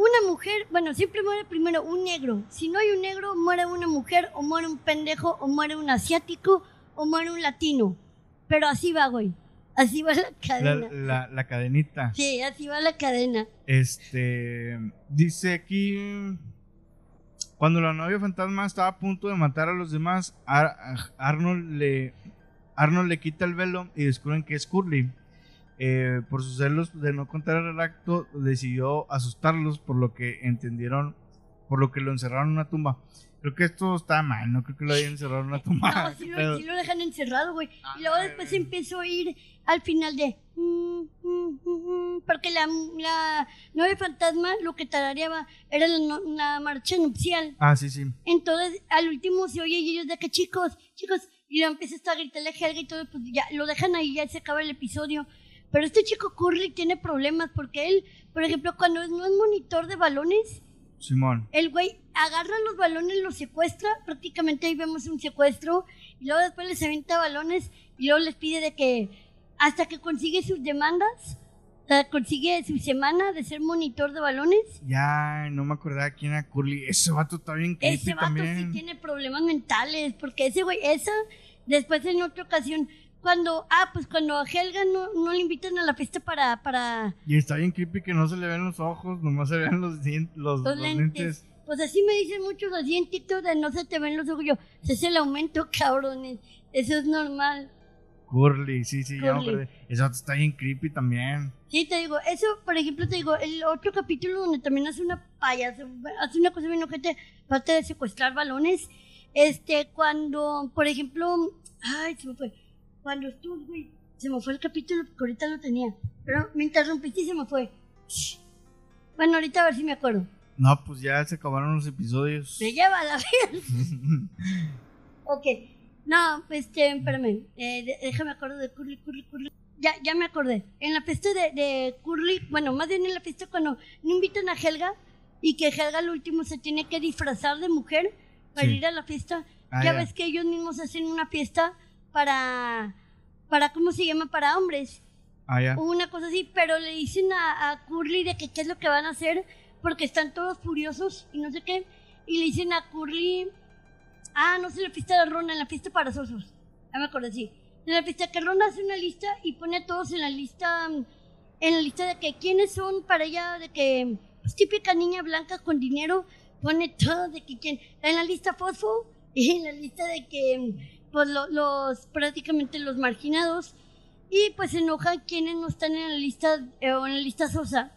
una mujer, bueno, siempre muere primero un negro. Si no hay un negro, muere una mujer, o muere un pendejo, o muere un asiático, o muere un latino. Pero así va, güey. Así va la La, cadena. la, la cadenita. Sí, así va la cadena. Este. Dice aquí. Cuando la novia fantasma estaba a punto de matar a los demás, Ar- Arnold le. Arnold le quita el velo y descubren que es Curly. Eh, por sus celos de no contar el acto, decidió asustarlos, por lo que entendieron, por lo que lo encerraron en una tumba. Creo que esto está mal, no creo que lo hayan encerrado en una tumba. <laughs> No, sí sí lo dejan encerrado, güey. Ah, y luego después empezó a ir al final de... mm, mm, mm, porque la, la nueve fantasma lo que tarareaba era la, la marcha nupcial. Ah, sí, sí. Entonces, al último se oye y ellos de que chicos, chicos, y lo empieza a gritarle a Helga y todo, pues ya lo dejan ahí, ya se acaba el episodio. Pero este chico Curly tiene problemas porque él, por ejemplo, cuando no es monitor de balones, Simón. el güey agarra los balones, los secuestra, prácticamente ahí vemos un secuestro, y luego después les avienta balones y luego les pide de que hasta que consigue sus demandas, consigue su semana de ser monitor de balones. Ya, no me acordaba quién era Curly. Ese vato está bien Ese vato también. sí tiene problemas mentales, porque ese güey, esa, después en otra ocasión, cuando, ah, pues cuando a Helga no, no le invitan a la fiesta para, para Y está bien creepy que no se le ven los ojos, nomás se ven los, dien- los, los los lentes. lentes. Pues así me dicen muchos así en TikTok de no se te ven los ojos. Yo, ese es el aumento, cabrones. Eso es normal. Curly, sí, sí, ya me Curly. acordé. Ese vato está bien creepy también. Sí, te digo, eso, por ejemplo, te digo, el otro capítulo donde también hace una payasa, hace una cosa bien ojete, aparte de secuestrar balones, este, cuando, por ejemplo, ay, se me fue, cuando estuvo, güey, se me fue el capítulo porque ahorita lo tenía, pero me interrumpiste y se me fue. Shh. Bueno, ahorita a ver si me acuerdo. No, pues ya se acabaron los episodios. Me lleva la vida. <laughs> Ok. No, este, espérame. Eh, déjame acuerdo de Curly, Curly, Curly. Ya, ya me acordé. En la fiesta de, de Curly, bueno, más bien en la fiesta cuando no invitan a Helga y que Helga al último se tiene que disfrazar de mujer para Sí. ir a la fiesta. Ah, ya ya. ves que ellos mismos hacen una fiesta para, para, ¿cómo se llama? Para hombres. Ah, ya. o una cosa así, pero le dicen a, a Curly de que qué es lo que van a hacer porque están todos furiosos y no sé qué. Y le dicen a Curly, ah, no sé, la fiesta de Ron, en la fiesta para sosos. Ya me acuerdo, sí. En la fiesta que Ron hace una lista y pone a todos en la lista, en la lista de que quiénes son para ella, de que, pues típica niña blanca con dinero, pone todo de que quién, en la lista fosfo y <laughs> en la lista de que, pues lo- los, prácticamente los marginados. Y pues se enojan quienes no están en la lista, eh, o en la lista sosa.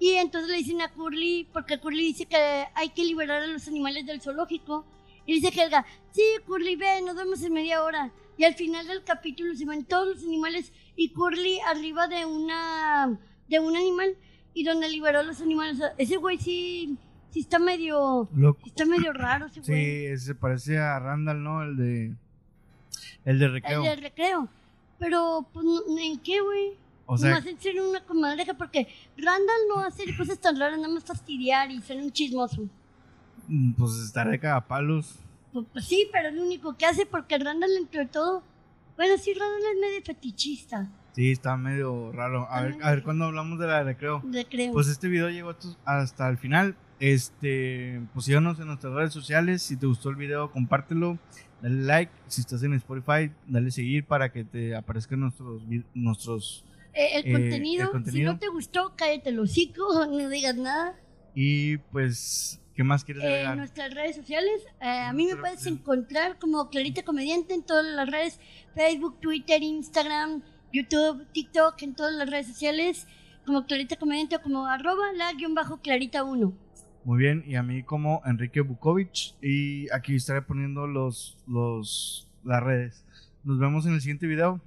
Y entonces le dicen a Curly, porque Curly dice que hay que liberar a los animales del zoológico. Y dice Helga, sí, Curly, ve, nos vemos en media hora. Y al final del capítulo se van todos los animales y Curly arriba de una de un animal y donde liberó a los animales. Ese güey sí, sí está medio, Loco. está medio raro ese Sí, güey. ese se parece a Randall, ¿no? El de. El de El recreo. del recreo. Pero, pues, ¿en qué, güey? O sea, Nomás en ser una comadreja, porque Randall no hace cosas tan raras, nada más fastidiar y ser un chismoso. mm, pues estar de cagapalos. Pues, pues sí, pero es lo único que hace porque Randall entre todo... Bueno, sí, Randall es medio fetichista, Sí, está medio raro. A ver, a ver cuándo hablamos de la de recreo. de creo. Pues este video llegó hasta el final. Este, pues síganos en nuestras redes sociales. Si te gustó el video, compártelo. Dale like. Si estás en Spotify, dale seguir para que te aparezcan nuestros nuestros eh, el, eh, contenido. el, contenido. Si no te gustó, cállate el hocico, <laughs> no digas nada. Y pues, ¿qué más quieres? En nuestras redes sociales, eh, a mí me puedes encontrar como Clarita Comediante en todas las redes: Facebook, Twitter, Instagram, YouTube, TikTok, en todas las redes sociales, como Clarita Comediante o como arroba la guion bajo Clarita 1. Muy bien, y a mí como Enrique Bukovic y aquí estaré poniendo los los las redes. Nos vemos en el siguiente video.